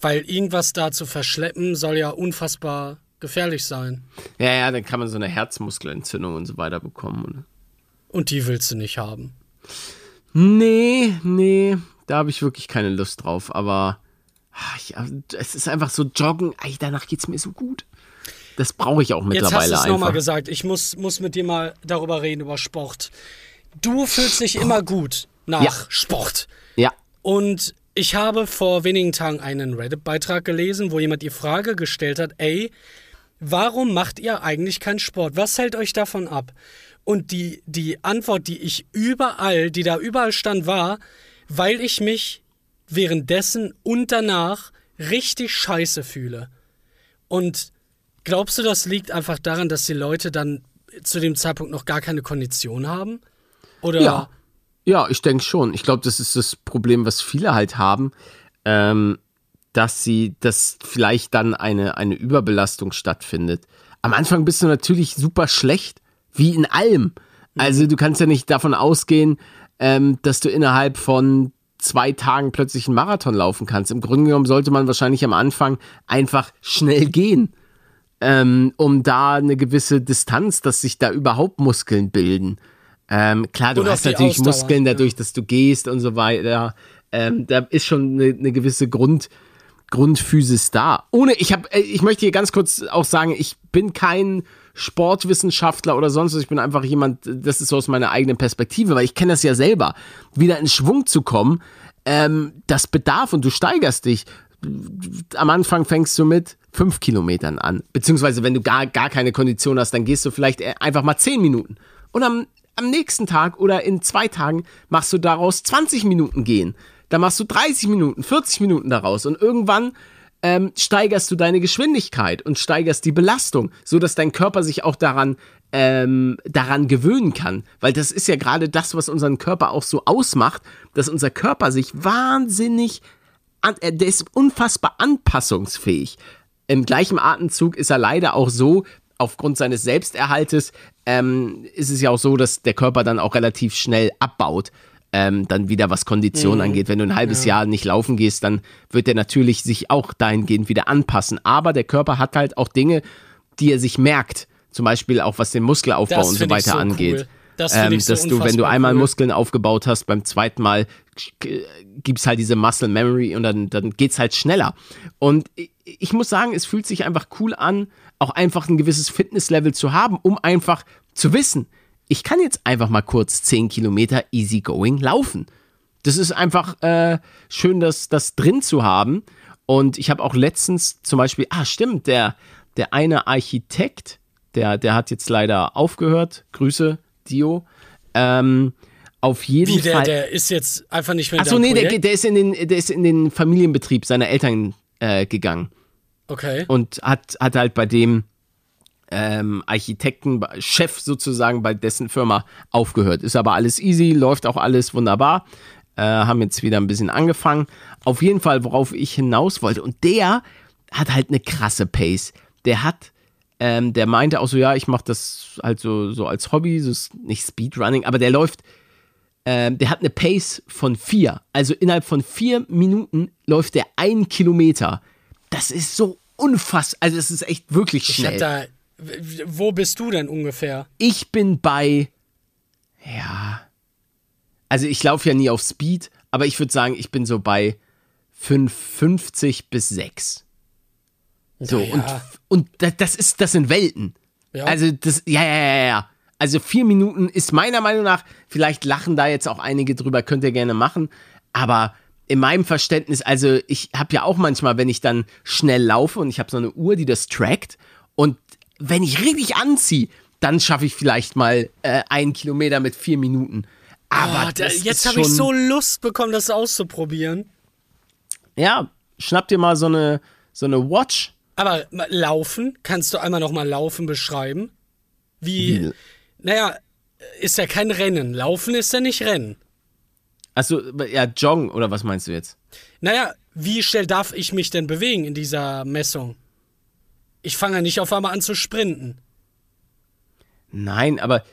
Weil irgendwas da zu verschleppen soll ja unfassbar gefährlich sein. Ja, ja, dann kann man so eine Herzmuskelentzündung und so weiter bekommen. Und die willst du nicht haben. Nee, nee, da habe ich wirklich keine Lust drauf. Aber ach, ja, es ist einfach so joggen, ey, danach geht es mir so gut. Das brauche ich auch mittlerweile Jetzt hast du es nochmal gesagt. Ich muss, muss mit dir mal darüber reden, über Sport. Du fühlst dich immer gut nach ja. Sport. Ja. Und ich habe vor wenigen Tagen einen Reddit-Beitrag gelesen, wo jemand die Frage gestellt hat, ey, warum macht ihr eigentlich keinen Sport? Was hält euch davon ab? Und die, die Antwort, die ich überall, die da überall stand, war, weil ich mich währenddessen und danach richtig scheiße fühle. Und Glaubst du, das liegt einfach daran, dass die Leute dann zu dem Zeitpunkt noch gar keine Kondition haben? Oder? Ja, ja ich denke schon. Ich glaube, das ist das Problem, was viele halt haben, ähm, dass sie, dass vielleicht dann eine, eine Überbelastung stattfindet. Am Anfang bist du natürlich super schlecht, wie in allem. Also mhm. du kannst ja nicht davon ausgehen, ähm, dass du innerhalb von zwei Tagen plötzlich einen Marathon laufen kannst. Im Grunde genommen sollte man wahrscheinlich am Anfang einfach schnell gehen ähm, um da eine gewisse Distanz, dass sich da überhaupt Muskeln bilden. Ähm, klar, du und hast natürlich Ausdauer, Muskeln dadurch, ja. dass du gehst und so weiter. Ähm, da ist schon eine, eine gewisse Grund, Grundphysis da. Ohne, ich habe, äh, ich möchte hier ganz kurz auch sagen, ich bin kein Sportwissenschaftler oder sonst was. Ich bin einfach jemand, das ist so aus meiner eigenen Perspektive, weil ich kenne das ja selber. Wieder in Schwung zu kommen, ähm, das bedarf und du steigerst dich. Am Anfang fängst du mit fünf Kilometern an. Beziehungsweise, wenn du gar, gar keine Kondition hast, dann gehst du vielleicht e- einfach mal zehn Minuten. Und am, am nächsten Tag oder in zwei Tagen machst du daraus 20 Minuten gehen. Dann machst du 30 Minuten, 40 Minuten daraus. Und irgendwann ähm, steigerst du deine Geschwindigkeit und steigerst die Belastung, sodass dein Körper sich auch daran, ähm, daran gewöhnen kann. Weil das ist ja gerade das, was unseren Körper auch so ausmacht, dass unser Körper sich wahnsinnig, der ist unfassbar anpassungsfähig. Im gleichen Atemzug ist er leider auch so, aufgrund seines Selbsterhaltes, ähm, ist es ja auch so, dass der Körper dann auch relativ schnell abbaut. ähm, dann wieder was Kondition angeht. Wenn du ein halbes Jahr nicht laufen gehst, dann wird der natürlich sich auch dahingehend wieder anpassen. Aber der Körper hat halt auch Dinge, die er sich merkt. Zum Beispiel auch was den Muskelaufbau Das und so weiter so angeht. cool. Das ähm, ich so dass du, wenn du einmal cool. Muskeln aufgebaut hast, beim zweiten Mal gibt es halt diese Muscle Memory und dann, dann geht es halt schneller. Und ich, ich muss sagen, es fühlt sich einfach cool an, auch einfach ein gewisses Fitnesslevel zu haben, um einfach zu wissen, ich kann jetzt einfach mal kurz 10 Kilometer easy going laufen. Das ist einfach äh, schön, das, das drin zu haben. Und ich habe auch letztens zum Beispiel, ah, stimmt, der, der eine Architekt, der, der hat jetzt leider aufgehört. Grüße, Dio. Ähm, auf jeden Wie, der, Fall. der ist jetzt einfach nicht mehr in Achso, nee, der, der, ist in den, der ist in den Familienbetrieb seiner Eltern äh, gegangen Okay. und hat, hat halt bei dem ähm, Architekten, Chef sozusagen bei dessen Firma aufgehört. Ist aber alles easy, läuft auch alles wunderbar. Äh, haben jetzt wieder ein bisschen angefangen. Auf jeden Fall, worauf ich hinaus wollte. Und der hat halt eine krasse Pace. Der hat, ähm, der meinte auch so, ja, ich mache das halt so, so als Hobby, so ist nicht Speedrunning, aber der läuft, ähm, der hat eine Pace von vier. Also innerhalb von vier Minuten läuft der ein Kilometer. Das ist so unfassbar. Also das ist echt wirklich Ich schnell. hab da. Wo bist du denn ungefähr? Ich bin bei, ja, also ich laufe ja nie auf Speed, aber ich würde sagen, ich bin so bei 5,50 bis 6. So, Ja, und, und da- das ist, das sind Welten. Ja. Also das, ja, ja, ja, ja. Also vier Minuten ist meiner Meinung nach, vielleicht lachen da jetzt auch einige drüber, könnt ihr gerne machen, aber in meinem Verständnis, also ich habe ja auch manchmal, wenn ich dann schnell laufe und ich habe so eine Uhr, die das trackt und wenn ich richtig anziehe, dann schaffe ich vielleicht mal äh, einen Kilometer mit vier Minuten. Aber Oh, da, jetzt habe ich so Lust bekommen, das auszuprobieren. Ja, schnapp dir mal so eine, so eine Watch. Aber laufen, kannst du einmal nochmal laufen beschreiben? Wie, naja, ist ja kein Rennen. Laufen ist ja nicht Rennen. Also, ja, Joggen oder was meinst du jetzt? Naja, wie schnell darf ich mich denn bewegen in dieser Messung? Ich fange ja nicht auf einmal an zu sprinten. Nein, aber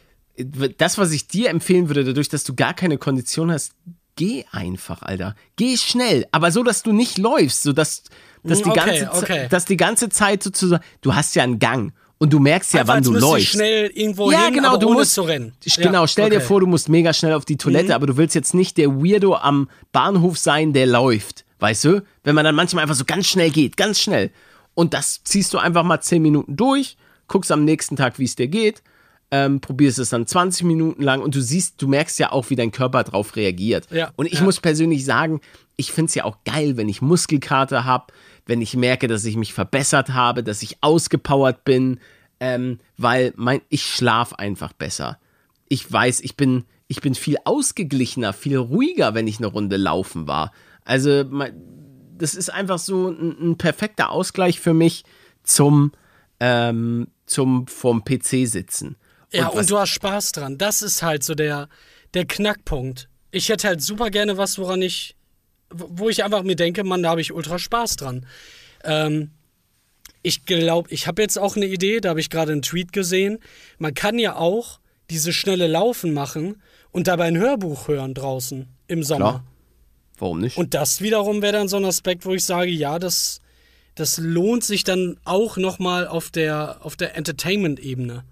das, was ich dir empfehlen würde, dadurch, dass du gar keine Kondition hast, geh einfach, Alter. Geh schnell, aber so, dass du nicht läufst, so dass, dass, Mm, die, okay, ganze, Ze- okay. dass die ganze Zeit sozusagen, du hast ja einen Gang und du merkst ja, Einfach, wann du läufst. schnell irgendwo ja, hin, genau, du musst, zu rennen. Genau, stell dir okay. Mhm. vor, du musst mega schnell auf die Toilette, aber du willst jetzt nicht der Weirdo am Bahnhof sein, der läuft, weißt du? Wenn man dann manchmal einfach so ganz schnell geht, ganz schnell. Und das ziehst du einfach mal 10 Minuten durch, guckst am nächsten Tag, wie es dir geht, ähm, probierst es dann 20 Minuten lang und du siehst, du merkst ja auch, wie dein Körper drauf reagiert. Ja, und ich ja. muss persönlich sagen, ich finde es ja auch geil, wenn ich Muskelkater habe, wenn ich merke, dass ich mich verbessert habe, dass ich ausgepowert bin, ähm, weil mein, ich schlaf einfach besser. Ich weiß, ich bin, ich bin viel ausgeglichener, viel ruhiger, wenn ich eine Runde laufen war. Also, das ist einfach so ein, ein perfekter Ausgleich für mich zum, ähm, zum vorm PC sitzen. Ja, was- und du hast Spaß dran. Das ist halt so der, der Knackpunkt. Ich hätte halt super gerne was, woran ich, wo ich einfach mir denke, Mann, da habe ich ultra Spaß dran. Ähm, ich glaube, ich habe jetzt auch eine Idee, da habe ich gerade einen Tweet gesehen. Man kann ja auch diese schnelle Laufen machen und dabei ein Hörbuch hören draußen im Sommer. Klar. Warum nicht? Und das wiederum wäre dann so ein Aspekt, wo ich sage, ja, das, das lohnt sich dann auch nochmal auf der, auf der Entertainment-Ebene.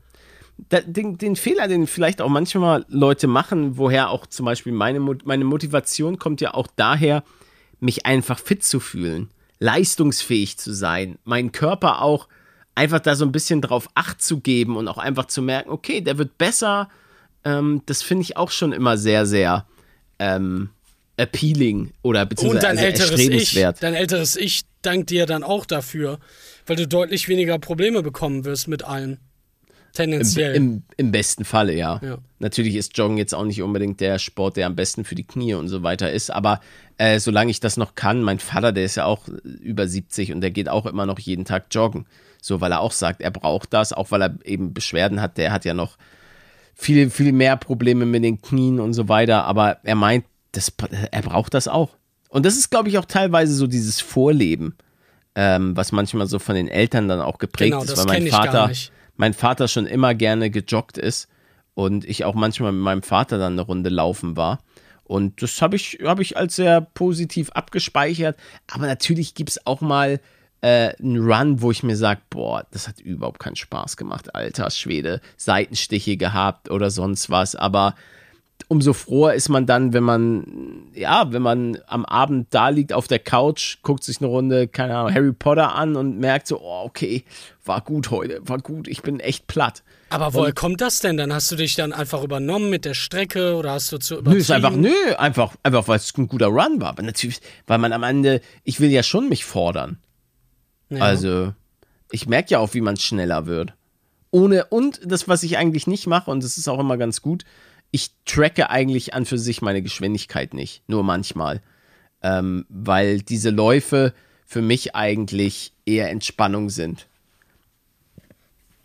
Den, den Fehler, den vielleicht auch manchmal Leute machen, woher auch zum Beispiel meine, meine Motivation kommt ja auch daher, mich einfach fit zu fühlen, leistungsfähig zu sein, meinen Körper auch einfach da so ein bisschen drauf Acht zu geben und auch einfach zu merken, okay, der wird besser. Ähm, das finde ich auch schon immer sehr, sehr ähm, appealing oder beziehungsweise Und dein also älteres Ich, dein älteres Ich dankt dir dann auch dafür, weil du deutlich weniger Probleme bekommen wirst mit allem. Tendenziell. Im, Im besten Falle, ja. Ja. Natürlich ist Joggen jetzt auch nicht unbedingt der Sport, der am besten für die Knie und so weiter ist, aber äh, solange ich das noch kann, mein Vater, der ist ja auch über 70 und der geht auch immer noch jeden Tag joggen. So, weil er auch sagt, er braucht das, auch weil er eben Beschwerden hat, der hat ja noch viel, viel mehr Probleme mit den Knien und so weiter, aber er meint, das, er braucht das auch. Und das ist, glaube ich, auch teilweise so dieses Vorleben, ähm, was manchmal so von den Eltern dann auch geprägt Genau, ist, das weil mein ich Vater, nicht. Mein Vater schon immer gerne gejoggt ist und ich auch manchmal mit meinem Vater dann eine Runde laufen war. Und das habe ich, hab ich als sehr positiv abgespeichert. Aber natürlich gibt es auch mal äh, einen Run, wo ich mir sage, boah, das hat überhaupt keinen Spaß gemacht, alter Schwede. Seitenstiche gehabt oder sonst was. Aber umso froher ist man dann, wenn man, ja, wenn man am Abend da liegt auf der Couch, guckt sich eine Runde, keine Ahnung, Harry Potter an und merkt so, oh, okay, war gut heute, war gut, ich bin echt platt. Aber woher kommt das denn? Dann hast du dich dann einfach übernommen mit der Strecke oder hast du zu Nö, überziehen? ist einfach, nö, einfach, einfach, weil es ein guter Run war. Aber natürlich, weil man am Ende, ich will ja schon mich fordern. Ja. Also, ich merke ja auch, wie man schneller wird. Ohne, und das, was ich eigentlich nicht mache, und das ist auch immer ganz gut, ich tracke eigentlich an für sich meine Geschwindigkeit nicht, nur manchmal. Ähm, weil diese Läufe für mich eigentlich eher Entspannung sind.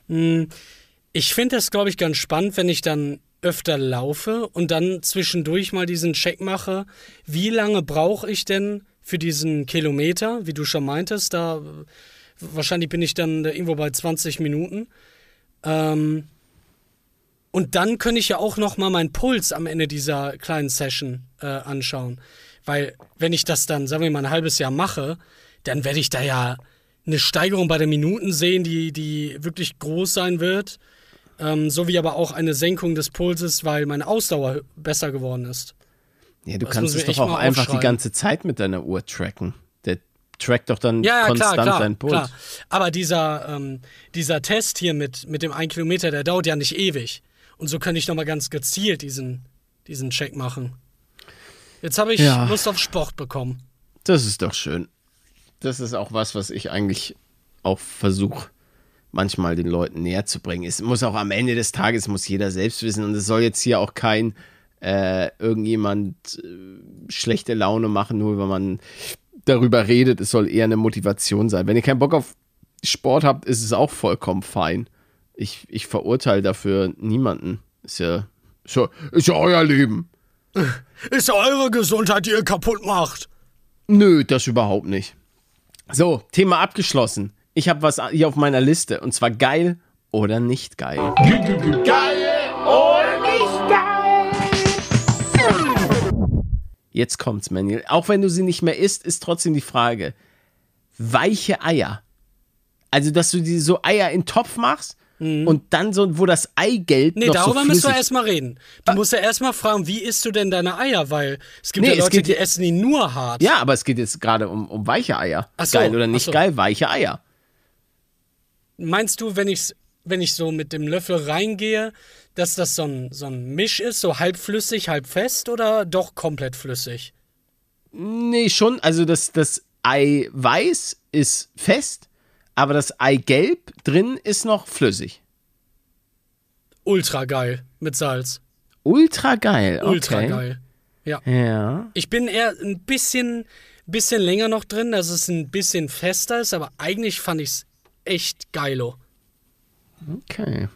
Ich finde das, glaube ich, ganz spannend, wenn ich dann öfter laufe und dann zwischendurch mal diesen Check mache, wie lange brauche ich denn für diesen Kilometer, wie du schon meintest, da wahrscheinlich bin ich dann irgendwo bei 20 Minuten. Ähm, und dann könnte ich ja auch noch mal meinen Puls am Ende dieser kleinen Session äh, anschauen, weil wenn ich das dann, sagen wir mal, ein halbes Jahr mache, dann werde ich da ja eine Steigerung bei den Minuten sehen, die, die wirklich groß sein wird. Ähm, sowie aber auch eine Senkung des Pulses, weil meine Ausdauer besser geworden ist. Ja, du Das kannst es doch auch einfach die ganze Zeit mit deiner Uhr tracken. Der trackt doch dann Ja, ja, konstant klar, klar, deinen Puls. klar. Aber dieser, ähm, dieser Test hier mit, mit dem 1 Kilometer, der dauert ja nicht ewig. Und so könnte ich nochmal ganz gezielt diesen, diesen Check machen. Jetzt habe ich Ja. Lust auf Sport bekommen. Das ist doch schön. Das ist auch was, was ich eigentlich auch versuche, manchmal den Leuten näher zu bringen. Es muss auch am Ende des Tages, muss jeder selbst wissen. Und es soll jetzt hier auch kein äh, irgendjemand äh, schlechte Laune machen, nur wenn man darüber redet. Es soll eher eine Motivation sein. Wenn ihr keinen Bock auf Sport habt, ist es auch vollkommen fein. Ich, ich verurteile dafür niemanden. Ist ja, ist ja, ist ja euer Leben. Ist eure Gesundheit, die ihr kaputt macht. Nö, das überhaupt nicht. So, Thema abgeschlossen. Ich habe was hier auf meiner Liste und zwar geil oder nicht geil. Jetzt kommt's, Manuel. Auch wenn du sie nicht mehr isst, ist trotzdem die Frage. Weiche Eier. Also, dass du die so Eier in den Topf machst und dann so, wo das Eigelb Mhm. Nee, noch darüber so müssen wir erstmal reden. Du musst ja erstmal fragen, wie isst du denn deine Eier? Weil es gibt Nee, ja es Leute, geht- die essen die nur hart. Ja, aber es geht jetzt gerade um, um weiche Eier. Ach so, geil oder nicht so. geil, weiche Eier. Meinst du, wenn ich, wenn ich so mit dem Löffel reingehe, dass das so ein, so ein Misch ist, so halb flüssig, halb fest oder doch komplett flüssig? Nee, schon. Also das, das Eiweiß ist fest, aber das Eigelb drin ist noch flüssig. Ultra geil mit Salz. Ultra geil. Okay. Ultra geil. Ja. Ja. Ich bin eher ein bisschen, bisschen länger noch drin, dass es ein bisschen fester ist, aber eigentlich fand ich es echt geilo. Okay.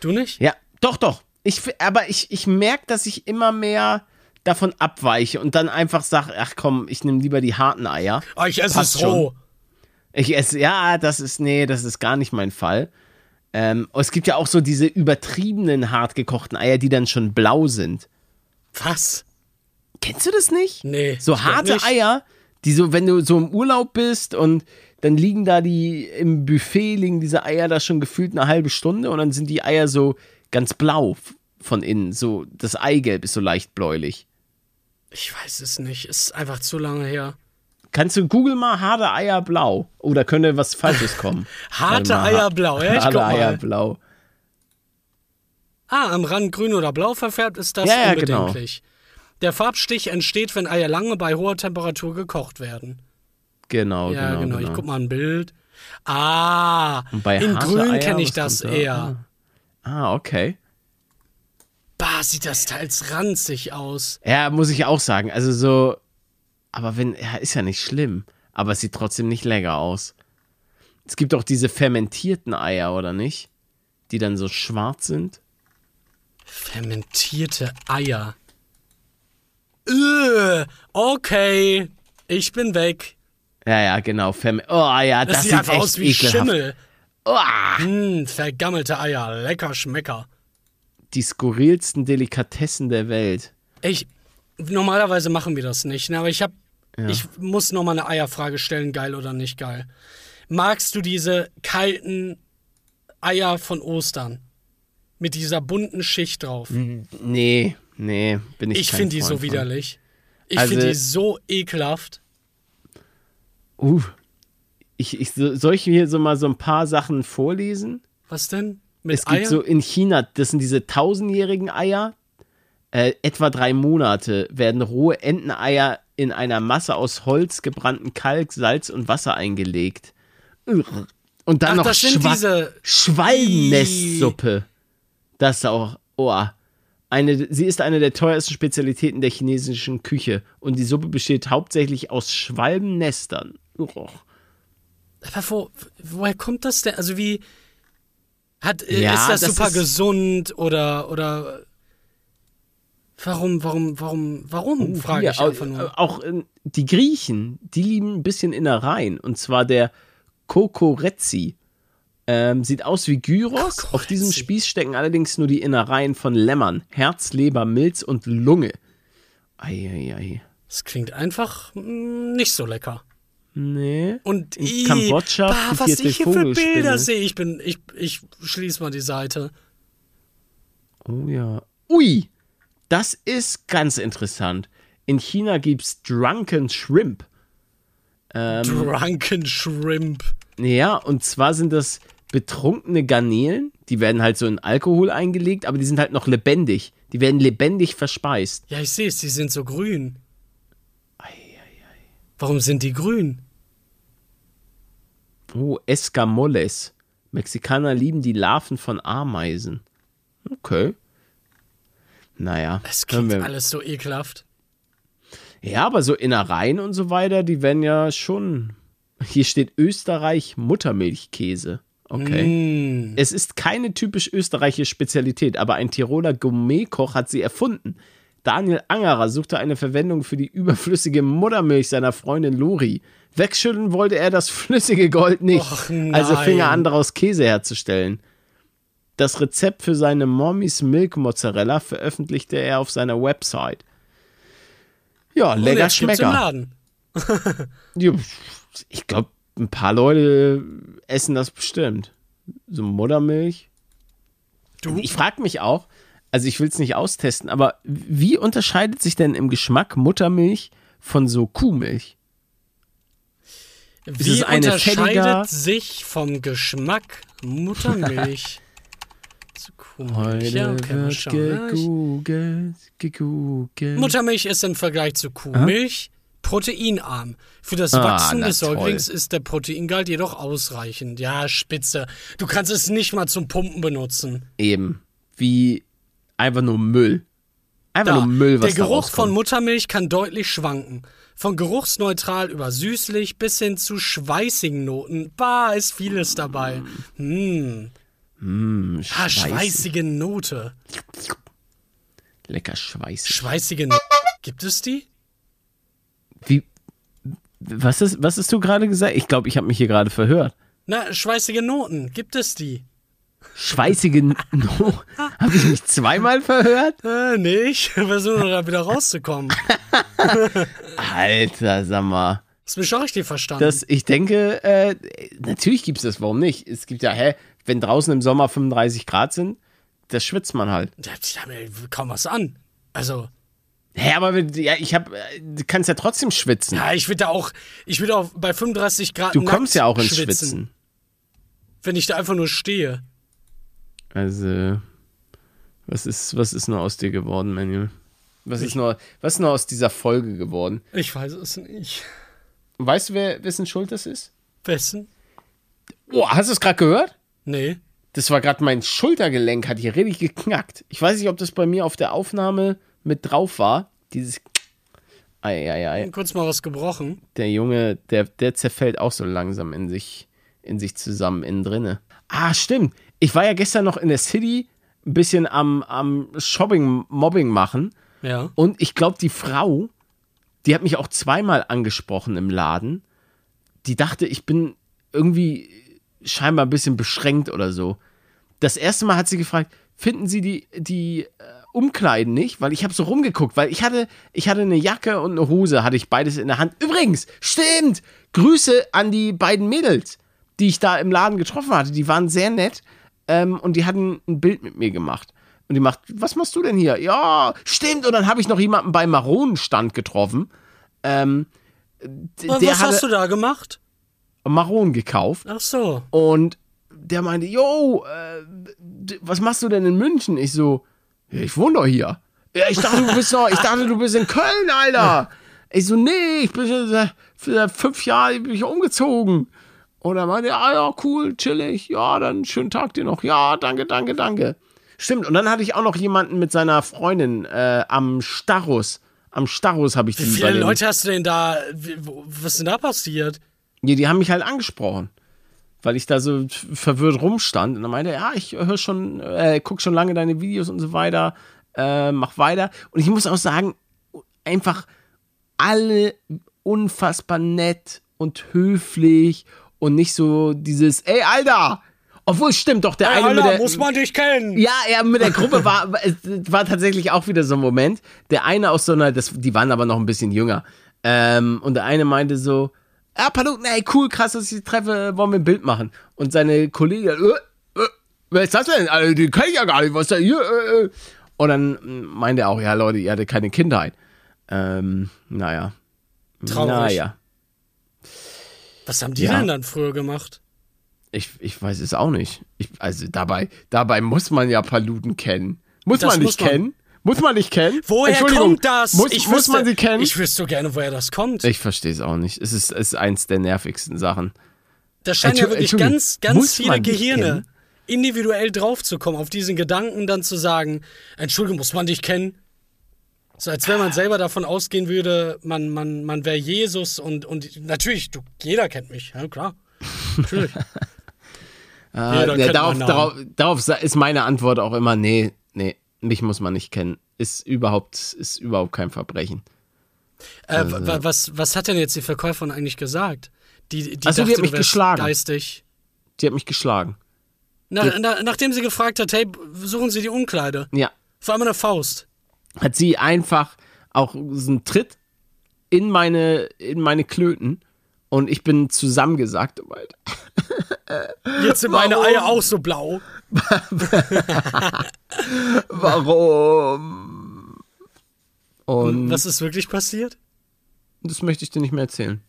Du nicht? Ja, doch, doch. Ich, aber ich, ich merke, dass ich immer mehr davon abweiche und dann einfach sage, ach komm, ich nehme lieber die harten Eier. Ah, ich esse Passt es roh. Ich esse, ja, das ist, nee, das ist gar nicht mein Fall. Ähm, es gibt ja auch so diese übertriebenen hart gekochten Eier, die dann schon blau sind. Was? Kennst du das nicht? Nee, So harte. Eier, die so, wenn du so im Urlaub bist und dann liegen da die, im Buffet liegen diese Eier da schon gefühlt eine halbe Stunde und dann sind die Eier so ganz blau von innen. So, das Eigelb ist so leicht bläulich. Ich weiß es nicht. Ist einfach zu lange her. Kannst du Google mal harte Eier blau? Oder könnte was Falsches kommen? Harte Eier blau. Ja, ich Harte Eier blau. Ah, am Rand grün oder blau verfärbt ist das Ja, genau. unbedenklich. Der Farbstich entsteht, wenn Eier lange bei hoher Temperatur gekocht werden. Genau, Ja, genau, genau. genau. Ich guck mal ein Bild. Ah, in grün kenne ich das kommt da? eher. Ah, okay. Bah, sieht das teils ranzig aus. Ja, muss ich auch sagen. Also so, aber wenn, ja, ist ja nicht schlimm. Aber es sieht trotzdem nicht lecker aus. Es gibt auch diese fermentierten Eier, oder nicht? Die dann so schwarz sind. Fermentierte Eier. Äh, okay, ich bin weg. Ja, ja, genau. Ferme oh, ja, das, Das, sieht sieht einfach aus wie ekelhaft. Schimmel. Oh, Hm, vergammelte Eier, lecker Schmecker. die skurrilsten Delikatessen der Welt. Ich, Normalerweise machen wir das nicht, ne? aber ich hab, ich muss noch mal eine Eierfrage stellen, geil oder nicht geil. Magst du diese kalten Eier von Ostern? Mit dieser bunten Schicht drauf. Nee, nee, bin ich Ich finde die so widerlich. Ich Also- finde die so ekelhaft. Uh, ich, ich, so- soll ich hier so mal so ein paar Sachen vorlesen? Was denn? Mit es gibt Eiern? so in China, das sind diese tausendjährigen Eier. Äh, etwa drei Monate werden rohe Enteneier in einer Masse aus Holz, gebrannten Kalk, Salz und Wasser eingelegt. Und dann Ach, noch Schwa diese- Schwalbennestsuppe. Das ist auch, oh. Eine, sie ist eine der teuersten Spezialitäten der chinesischen Küche und die Suppe besteht hauptsächlich aus Schwalbennestern. Ugh. Aber wo, woher kommt das denn? Also wie hat äh, Ja, ist das, das super ist- gesund oder oder warum warum warum warum frage Hier, ich einfach nur. Auch äh, die Griechen, die lieben ein bisschen Innereien. Und zwar der Kokorezzi. Ähm, sieht aus wie Gyros. Auf diesem. Spieß stecken allerdings nur die Innereien von Lämmern. Herz, Leber, Milz und Lunge. Eieiei. Das klingt einfach mm, nicht so lecker. Nee. Und In ih, Kambodscha bah, was ich hier für. Bilder sehe, ich bin ich ich schließe mal die Seite. Oh ja. Ui, das ist ganz interessant. In China gibt's Drunken Shrimp. Ähm, Drunken Shrimp. Ja, und zwar sind das betrunkene Garnelen, die werden halt so in Alkohol eingelegt, aber die sind halt noch lebendig. Die werden lebendig verspeist. Ja, ich sehe es, die sind so grün. Warum sind die grün? Oh, Escamoles. Mexikaner lieben die Larven von Ameisen. Okay. Naja. Es klingt alles so ekelhaft. Ja, aber so Innereien und so weiter, die werden ja schon. Hier steht Österreich Muttermilchkäse. Okay. Mm. Es ist keine typisch österreichische Spezialität, aber ein Tiroler Gourmetkoch hat sie erfunden. Daniel Angerer suchte eine Verwendung für die überflüssige Muttermilch seiner Freundin Lori. Wegschütteln wollte er das flüssige Gold nicht, Och, also fing er an, daraus Käse herzustellen. Das Rezept für seine Mommy's Milk Mozzarella veröffentlichte er auf seiner Website. Ja, Und lecker Schmecker. Ich glaube, ein paar Leute essen das bestimmt. So Muttermilch. Du? Ich frage mich auch, also ich will es nicht austesten, aber wie unterscheidet sich denn im Geschmack Muttermilch von so Kuhmilch? Wie unterscheidet fettiger- sich vom Geschmack Muttermilch Ja, okay, schauen. Ja, ich- gegoogelt, gegoogelt. Muttermilch ist im Vergleich zu Kuhmilch proteinarm. Für das Ah, Wachsen na des. Säuglings ist der Proteingehalt jedoch ausreichend. Ja, spitze. Du kannst es nicht mal zum Pumpen benutzen. Eben. Wie einfach nur Müll. Einfach Da, nur Müll, was der Geruch von. Muttermilch kann deutlich schwanken. Von geruchsneutral über süßlich bis hin zu schweißigen Noten. Bah, ist vieles dabei. Hm. Mm, Ah, schweißig. schweißige Note. Lecker schweißig. Schweißige Note. Gibt es die? Wie, was, ist, was hast du gerade gesagt? Ich glaube, ich habe mich hier gerade verhört. Na, schweißige Noten. Gibt es die? Schweißige No. Habe ich mich zweimal verhört? Äh, nee, ich versuche da wieder rauszukommen. Alter, sag mal. Hast du mich auch richtig verstanden? Das, ich denke, äh, natürlich gibt es das, warum nicht? Es gibt ja, hä, wenn draußen im Sommer 35 Grad sind, das schwitzt man halt. Da zieht mir kaum was an. Also, Hä, aber wenn, ja, ich hab, du kannst ja trotzdem schwitzen. ja, ich würde da auch, ich würde auch bei 35 Grad du kommst ja auch ins schwitzen, Schwitzen. Wenn ich da einfach nur stehe. Also, was ist, was ist nur aus dir geworden, Manuel? Was ist nur, was ist nur aus dieser Folge geworden? Ich weiß es nicht. Weißt du, wer, wessen Schuld das ist? Wessen? Oh, hast du es gerade gehört? Nee. Das war gerade mein Schultergelenk, hat hier richtig geknackt. Ich weiß nicht, ob das bei mir auf der Aufnahme mit drauf war. Dieses. Eieiei. Kurz mal was gebrochen. Der Junge, der, der zerfällt auch so langsam in sich, in sich zusammen, innen drinne. Ah, stimmt. Ich war ja gestern noch in der City ein bisschen am, am Shopping-Mobbing machen. Ja. Und ich glaube, die Frau, die hat mich auch zweimal angesprochen im Laden. Die dachte, ich bin irgendwie scheinbar ein bisschen beschränkt oder so. Das erste Mal hat sie gefragt, finden Sie die, die äh, umkleiden nicht, weil ich habe so rumgeguckt, weil ich hatte, ich hatte eine Jacke und eine Hose, hatte ich beides in der Hand. Übrigens, stimmt, Grüße an die beiden Mädels, die ich da im Laden getroffen hatte. Die waren sehr nett ähm, und die hatten ein Bild mit mir gemacht. Und die macht, was machst du denn hier? Ja, stimmt. Und dann habe ich noch jemanden beim Maronenstand getroffen. Ähm, was hatte hast du da gemacht? Maronen gekauft. Ach so. Und der meinte, yo, äh, was machst du denn in München? Ich so, ja, ich wohne doch hier. Ja, ich dachte, du bist noch, ich dachte, du bist in Köln, Alter. Ich so, nee, ich bin seit, fünf Jahren bin ich umgezogen. Und er meinte, ah ja, cool, chillig, ja, dann schönen Tag dir noch. Ja, danke, danke, danke. Stimmt, und dann hatte ich auch noch jemanden mit seiner Freundin äh, am Starus. Am Starus habe ich die Wie viele Leute hast du denn da? Was ist denn da passiert? Ja, die haben mich halt angesprochen. Weil ich da so verwirrt rumstand. Und dann meinte er, ja, ich höre schon, äh, guck schon lange deine Videos und so weiter, äh, mach weiter. Und ich muss auch sagen, einfach alle unfassbar nett und höflich und nicht so dieses, ey, Alter! Obwohl, es stimmt doch, der Hey, eine mit Alter, der, muss man dich kennen. ja, ja, mit der Gruppe war, es war tatsächlich auch wieder so ein Moment. Der eine aus so einer, das, die waren aber noch ein bisschen jünger. Ähm, und der eine meinte so, ja, Paluten, ey, cool, krass, dass ich dich treffe, wollen wir ein Bild machen. Und seine Kollegin, äh, äh, wer ist das denn? Also, die kenn ich ja gar nicht, was da hier, äh, äh. Und dann meinte er auch, ja, Leute, ihr hattet keine Kindheit. Ähm, naja. Traurig. Naja. Was haben die Ja. denn dann früher gemacht? Ich, ich weiß es auch nicht. Ich, also dabei, dabei muss man ja Paluten kennen. Muss Das man nicht muss man. kennen? Muss man nicht kennen? Woher Entschuldigung, kommt das? Muss, ich muss wüsste, man sie kennen? Ich wüsste so gerne, woher das kommt. Ich verstehe es auch nicht. Es ist, es ist eins der nervigsten Sachen. da scheinen ja wirklich ganz, ganz viele Gehirne individuell draufzukommen, auf diesen Gedanken dann zu sagen, Entschuldigung, muss man dich kennen? So als wenn man selber davon ausgehen würde, man, man, man wäre Jesus und, und natürlich, du, jeder kennt mich, ja klar. Natürlich. Äh, Jeder ja, darauf, darauf, darauf ist meine Antwort auch immer, nee, nee, mich muss man nicht kennen. Ist überhaupt, ist überhaupt kein Verbrechen. Äh, wa- was, was hat denn jetzt die Verkäuferin eigentlich gesagt? Die, die Ach so, die dachte, hat mich geschlagen. geistig. Die hat mich geschlagen. Na, na, nachdem sie gefragt hat, hey, suchen Sie die Umkleide. Ja. Vor allem eine Faust. Hat sie einfach auch so einen Tritt in meine, in meine Klöten und ich bin meinte, Jetzt sind meine? Eier auch so blau. Warum? Und Was ist wirklich passiert? das möchte ich dir nicht mehr erzählen.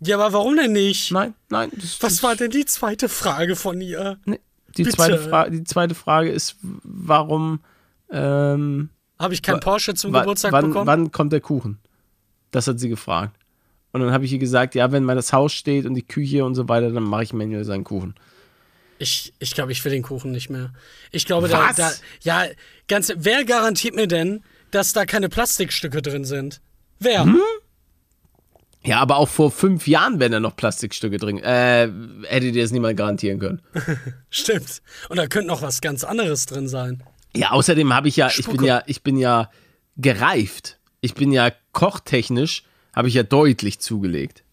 Ja, aber warum denn nicht? Nein, nein. Das, Was war denn die zweite Frage von ihr? Nee, die, Bitte. zweite Fra die zweite Frage ist, warum. Ähm, Habe ich kein Porsche zum Geburtstag wann, bekommen? wann kommt der Kuchen? Das hat sie gefragt. Und dann habe ich ihr gesagt, ja, wenn mal das Haus steht und die Küche und so weiter, dann mache ich Manuel seinen Kuchen. Ich, ich glaube, ich will den Kuchen nicht mehr. Ich glaube, da, da. Ja, ganz. Wer garantiert mir denn, dass da keine Plastikstücke drin sind? Wer? Hm? Ja, aber auch vor fünf Jahren wären da noch Plastikstücke drin. Äh, hätte dir das niemand garantieren können. Stimmt. Und da könnte noch was ganz anderes drin sein. Ja, außerdem habe ich ja, ich bin Spucke. ja, ich bin ja gereift. Ich bin ja kochtechnisch, habe ich ja deutlich zugelegt.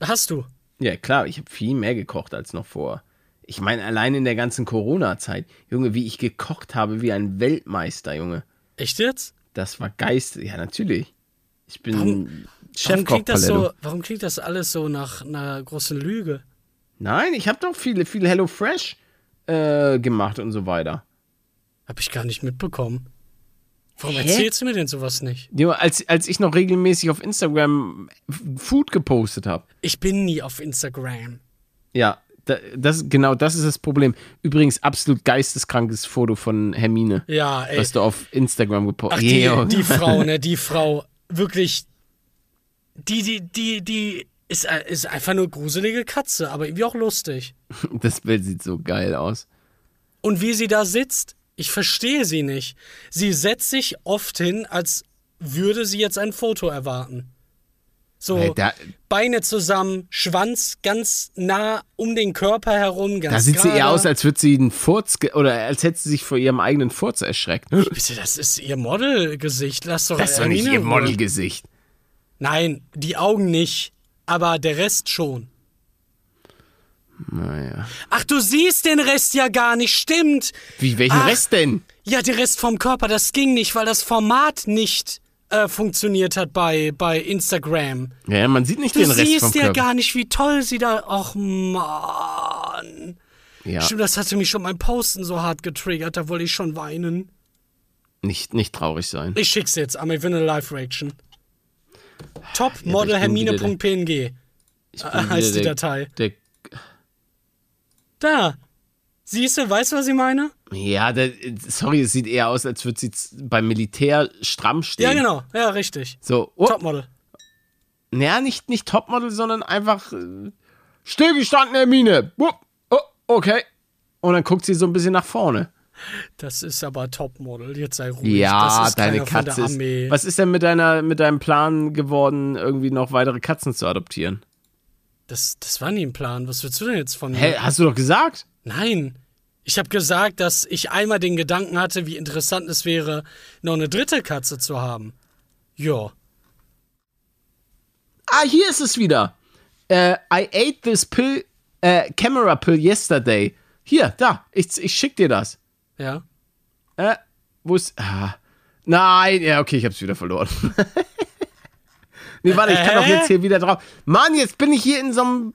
Hast du? Ja, klar, ich habe viel mehr gekocht als noch vor. Ich meine, allein in der ganzen Corona-Zeit, Junge, wie ich gekocht habe, wie ein Weltmeister, Junge. Echt jetzt? Das war geist. Ja, natürlich. Ich bin Warum Chefkoch klingt, das so, warum klingt das alles so nach einer großen Lüge? Nein, ich habe doch viele, viele Hello Fresh äh, gemacht und so weiter. Hab ich gar nicht mitbekommen. Warum Hä? erzählst du mir denn sowas nicht? Junge, als, als ich noch regelmäßig auf Instagram Food gepostet habe. Ich bin nie auf Instagram. Ja, das, genau das ist das Problem. Übrigens, absolut geisteskrankes Foto von Hermine, Ja, ey. was du auf Instagram gepostet Ach, die, Yo. die Frau, ne, die Frau, wirklich, die, die, die, die ist, ist einfach nur gruselige Katze, aber irgendwie auch lustig. Das Bild sieht so geil aus. Und wie sie da sitzt, ich verstehe sie nicht. Sie setzt sich oft hin, als würde sie jetzt ein Foto erwarten. So, Ey, da- Beine zusammen, Schwanz ganz nah um den Körper herum, ganz Da sieht sie gerade. eher aus, als würde sie einen Furz, oder als hätte sie sich vor ihrem eigenen Furz erschreckt. Bitte, das ist ihr Modelgesicht. Lass doch Das ist doch nicht ihr. Modelgesicht. Nein, die Augen nicht, aber der Rest schon. Naja. Ach, du siehst den Rest ja gar nicht, stimmt. Wie, welchen Ach. Rest denn? Ja, der Rest vom Körper, das ging nicht, weil das Format nicht äh, funktioniert hat bei, bei Instagram. Ja, man sieht nicht Du den Rest vom siehst ja gar nicht, wie toll sie da. Och, Mann. ja, Stimmt, das hatte mich schon beim Posten so hart getriggert, da wollte ich schon weinen. nicht, nicht traurig sein. Ich schick's jetzt, aber ich will eine Live-Reaction. Top Ja, Model ich bin wieder der- Hermine.png. Ich äh, heißt die Datei. Der, Da. Siehst du, weißt du, was ich meine? Ja, der, sorry, es sieht eher aus, als würde sie beim Militär stramm stehen. Ja, genau. Ja, richtig. So, oh, Topmodel. naja, nicht, nicht Topmodel, sondern einfach äh, stillgestanden, Hermine. Oh, oh, okay. Und dann guckt sie so ein bisschen nach vorne. Das ist aber Topmodel. Jetzt sei ruhig. das Ja, ist deine Katze ist. Was ist denn mit, deiner, mit deinem Plan geworden, irgendwie noch weitere Katzen zu adoptieren? Das, das war nie ein Plan. Was willst du denn jetzt von mir? Hä, hast du doch gesagt? Nein. Ich habe gesagt, dass ich einmal den Gedanken hatte, wie interessant es wäre, noch eine dritte Katze zu haben. Ja. Ah, hier ist es wieder. Äh, I ate this pill, äh, camera pill yesterday. Hier, da, ich, ich schick dir das. Ja. Äh, wo ist. Ah, nein, ja, okay, ich hab's wieder verloren. nee, warte, ich kann doch jetzt hier wieder drauf. Mann, jetzt bin ich hier in so einem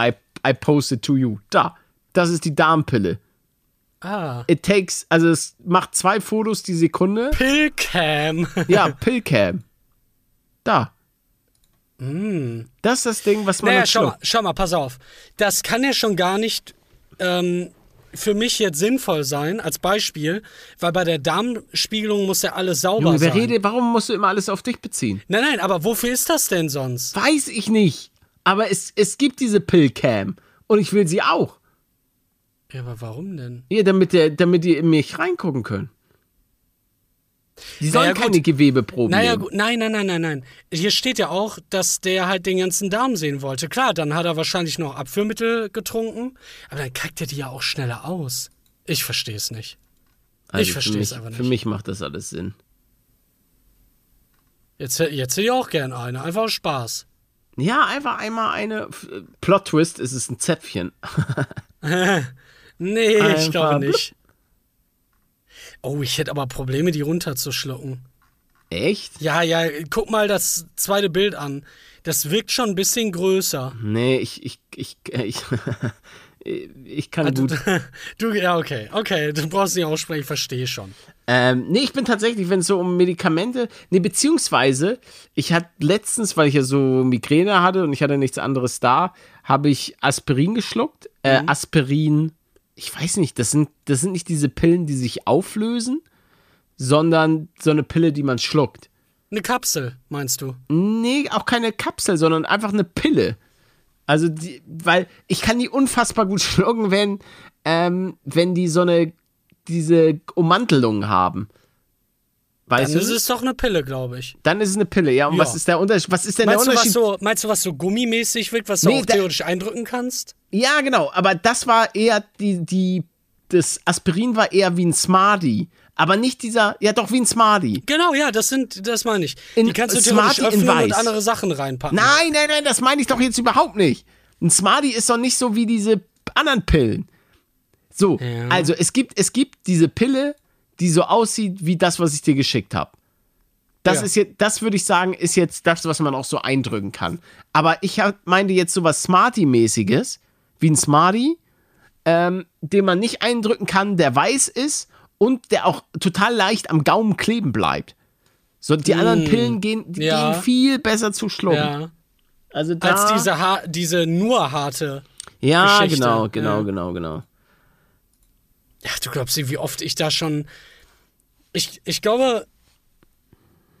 I, I posted to you. Da. Das ist die Darmpille. Ah. It takes, also es macht zwei Fotos die Sekunde. Pillcam. Ja, Pillcam. Da. Das ist das Ding, was man Naja, schau mal, schau mal, pass auf. Das kann ja schon gar nicht ähm, für mich jetzt sinnvoll sein, als Beispiel, weil bei der Darmspiegelung muss ja alles sauber Junge, sein. redet, warum musst du immer alles auf dich beziehen? Nein, nein, aber wofür ist das denn sonst? Weiß ich nicht. Aber es, es gibt diese Pillcam. Und ich will sie auch. Ja, aber warum denn? Ja, damit, der, damit die in mich reingucken können. Die sollen Naja, gut. keine Gewebeproben Naja, nehmen. gut, nein, nein, nein, nein, nein. Hier steht ja auch, dass der halt den ganzen Darm sehen wollte. Klar, dann hat er wahrscheinlich noch Abführmittel getrunken, aber dann kackt er die ja auch schneller aus. Ich verstehe es nicht. Also ich verstehe es einfach nicht. Für mich macht das alles Sinn. Jetzt, jetzt hätte ich auch gern eine. Einfach aus Spaß. Ja, einfach einmal eine. Plot-Twist, es ist ein Zäpfchen. Nee, ich Einfach glaube blub. nicht. Oh, ich hätte aber Probleme, die runterzuschlucken. Echt? Ja, ja, guck mal das zweite Bild an. Das wirkt schon ein bisschen größer. Nee, ich, ich, ich, ich, ich kann gut. Du, ja, okay, okay, du brauchst nicht aussprechen, ich verstehe schon. Ähm, nee, ich bin tatsächlich, wenn es so um Medikamente, nee, beziehungsweise, ich hatte letztens, weil ich ja so Migräne hatte und ich hatte nichts anderes da, habe ich Aspirin geschluckt. Äh, Aspirin, ich weiß nicht, das sind, das sind nicht diese Pillen, die sich auflösen, sondern so eine Pille, die man schluckt. Eine Kapsel, meinst du? Nee, auch keine Kapsel, sondern einfach eine Pille. Also, die, weil ich kann die unfassbar gut schlucken, wenn, ähm, wenn die so eine, diese Ummantelung haben. Weißt Dann du? ist es doch eine Pille, glaube ich. Dann ist es eine Pille, ja. Und Ja. was ist der Unterschied? Was ist denn Meinst du, der was Unterschied? so, meinst du, was so gummimäßig wirkt, was du Nee, auch theoretisch eindrücken kannst? Ja, genau. Aber das war eher die, die, das Aspirin war eher wie ein Smarty. Aber nicht dieser, ja doch wie ein Smarty. Genau, ja, das sind, das meine ich. In- die kannst du theoretisch Smarty in öffnen und weiß. andere Sachen reinpacken. Nein, nein, nein, das meine ich doch jetzt überhaupt nicht. Ein Smarty ist doch nicht so wie diese anderen Pillen. So, Ja. also es gibt, es gibt diese Pille, die so aussieht wie das, was ich dir geschickt habe. Das Ja. ist jetzt, das würde ich sagen, ist jetzt das, was man auch so eindrücken kann. Aber ich hab, meinte jetzt so was Smarty-mäßiges, wie ein Smarty, ähm, den man nicht eindrücken kann, der weiß ist und der auch total leicht am Gaumen kleben bleibt. So, die anderen Pillen gehen, die Mm. Ja. gehen viel besser zu schlucken. Ja. Also da, Als diese, ha diese nur harte. Ja, Geschichte. genau, genau, genau, genau. Ja, du glaubst nicht, wie oft ich da schon. Ich, ich glaube,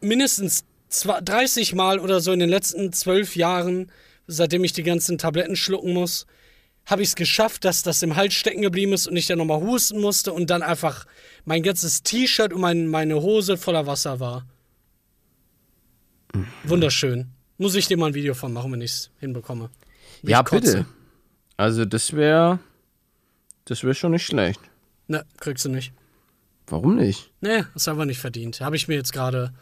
mindestens zwei- 30 Mal oder so in den letzten zwölf Jahren seitdem ich die ganzen Tabletten schlucken muss, habe ich es geschafft, dass das im Hals stecken geblieben ist und ich dann nochmal husten musste und dann einfach mein ganzes T-Shirt und mein, meine Hose voller Wasser war. Wunderschön. Muss ich dir mal ein Video von machen, wenn ich es hinbekomme. Wie ja, bitte. Also, das wäre. Das wäre schon nicht schlecht. Ne, kriegst du nicht. Warum nicht? Nee, ist einfach nicht verdient. Habe ich mir jetzt gerade.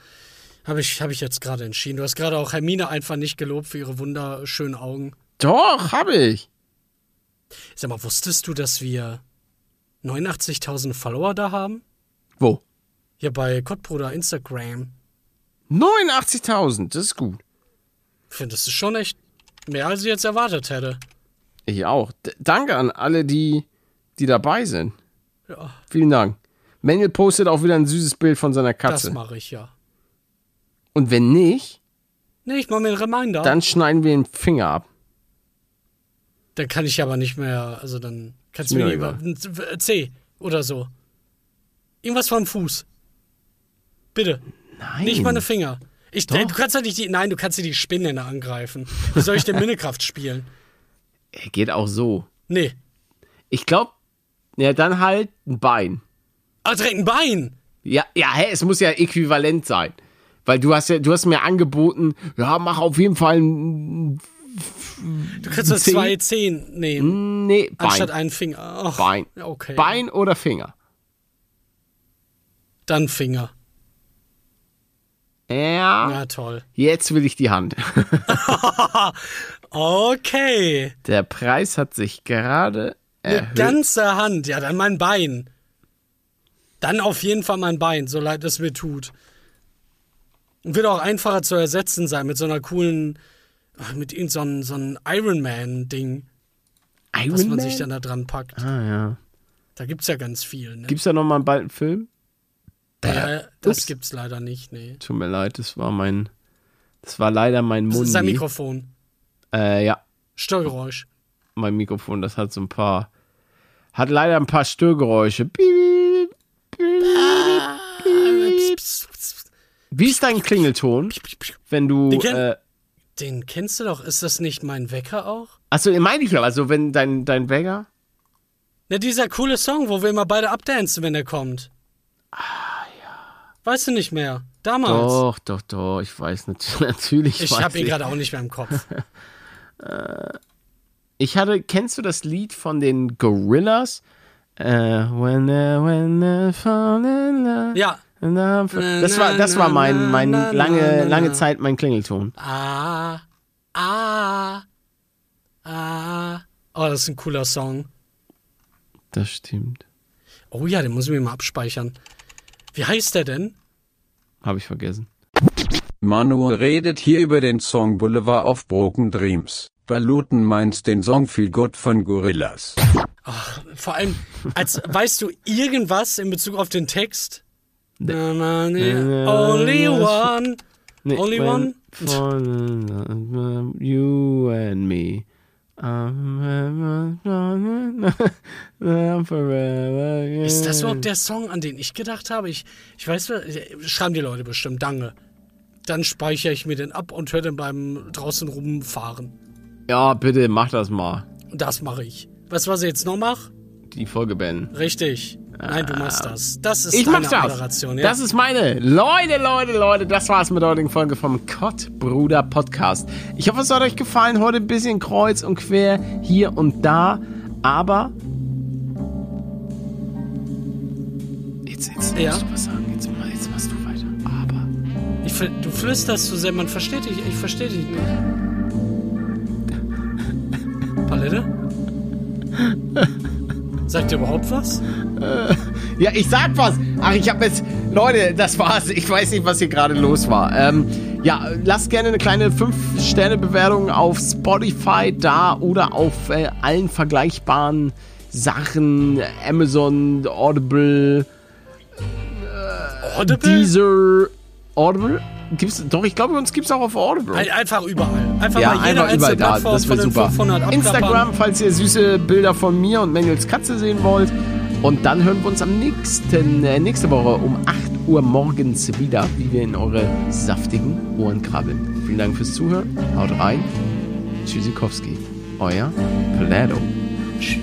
Habe ich, hab ich jetzt gerade entschieden. Du hast gerade auch Hermine einfach nicht gelobt für ihre wunderschönen Augen. Doch, habe ich. Sag mal, wusstest du, dass wir 89.000 Follower da haben? Wo? Ja, bei Kottbruder Instagram. 89.000, das ist gut. Findest du schon echt mehr, als ich jetzt erwartet hätte. Ich auch. D danke an alle, die, die dabei sind. Ja, Vielen Dank. Manuel postet auch wieder ein süßes Bild von seiner das Katze. mache ich ja. Und wenn nicht, Nee, ich mache mir einen Reminder. dann schneiden wir den Finger ab. Dann kann ich aber nicht mehr, also dann kannst du mir über ein C oder so. Irgendwas vom Fuß. Bitte. Nein. Nicht meine Finger. Ich, du kannst ja nicht die, nein, du kannst dir die Spinnenhände angreifen. Wie soll ich denn Minnekraft spielen? Geht auch so. Nee. Ich glaube, ja, dann halt ein Bein. Ah, direkt ein Bein. Ja, ja, hä, es muss ja äquivalent sein. Weil du hast ja, du hast mir angeboten, ja, mach auf jeden Fall ein, Du kannst Zeh? zwei Zehen nehmen, nee, anstatt Bein. einen Finger. Ach, Bein. Okay. Bein oder Finger? Dann Finger. Ja, Na toll. jetzt will ich die Hand. Okay. Der Preis hat sich gerade Eine erhöht. ganze Hand. Ja, dann mein Bein. Dann auf jeden Fall mein Bein, so leid es mir tut. Und wird auch einfacher zu ersetzen sein mit so einer coolen, mit irgendeinem so ein Iron Man-Ding, was Iron man Man? sich dann da dran packt. ah, ja. Da gibt's ja ganz viel. Ne? Gibt's da noch mal bald einen Film? ja, das Ups. gibt's leider nicht, nee. Tut mir leid, das war mein, das war leider mein Das Mund. ist sein Mikrofon. Äh, ja, Störgeräusch. mein Mikrofon, das hat so ein paar, hat leider ein paar Störgeräusche. Wie ist dein Klingelton, wenn du, Den kenn- äh, Den kennst du doch. Ist das nicht mein Wecker auch? achso, meine ich ja, also wenn dein, dein Wecker, Ne, dieser coole Song, wo wir immer beide abdancen, wenn er kommt. Ah, ja. Weißt du nicht mehr? Damals. doch, doch, doch, ich weiß nat natürlich. ich habe ihn gerade auch nicht mehr im Kopf. Ich hatte, kennst du das Lied von den Gorillas? Äh, when I, when I fall in love. ja. Das war, das war mein, mein lange, lange. Zeit mein Klingelton. Ah, ah, ah. Oh, das ist ein cooler Song. Das stimmt. Oh ja, den muss ich mir mal abspeichern. Wie heißt der denn? Habe ich vergessen. Manu redet hier über den Song Boulevard of Broken Dreams. Baluten meint den Song Feel Good von Gorillas. Vor allem, als weißt du irgendwas in Bezug auf den Text? Na, na, na, only one. Nee, Only one? You and me. I'm forever. Ist das überhaupt der Song, an den ich gedacht habe? Ich, ich weiß, schreiben die Leute bestimmt, danke. Dann speichere ich mir den ab und höre den beim draußen rumfahren. Ja, bitte, mach das mal. Das mache ich. Weißt du, was ich jetzt noch mache? Die Folge beenden. Richtig. Nein, du machst das. Das ist Ich deine mach das. Moderation, ja? Das ist meine. Leute, Leute, Leute, das war's mit der heutigen Folge vom Kottbruder Podcast. Ich hoffe, es hat euch gefallen. Heute ein bisschen kreuz und quer hier und da. Aber. Jetzt, jetzt Ja? musst du was sagen. Jetzt, ich, du flüsterst zu sehr, man versteht dich. Ich verstehe dich nicht. Palette? Sagt ihr überhaupt was? Ja, ich sag was. Ach, ich habe jetzt. Leute, das war's. Ich weiß nicht, was hier gerade los war. Ähm, ja, lasst gerne eine kleine 5-Sterne-Bewertung auf Spotify da oder auf äh, allen vergleichbaren Sachen. Amazon, Audible, Audible? Deezer. Audible? Gibt's, doch, ich glaube, uns gibt's auch auf Audible. Ein- Einfach überall. Einfach Ja, mal jede einfach überall da. Das wäre super. 500 abklappern. Instagram, falls ihr süße Bilder von mir und Manuels Katze sehen wollt. Und dann hören wir uns am nächsten, äh, nächste Woche um 8 Uhr morgens wieder, wie wir in eure saftigen Ohren krabbeln. Vielen Dank fürs Zuhören. Haut rein. Tschüssikowski. Euer Plado. Tschüss.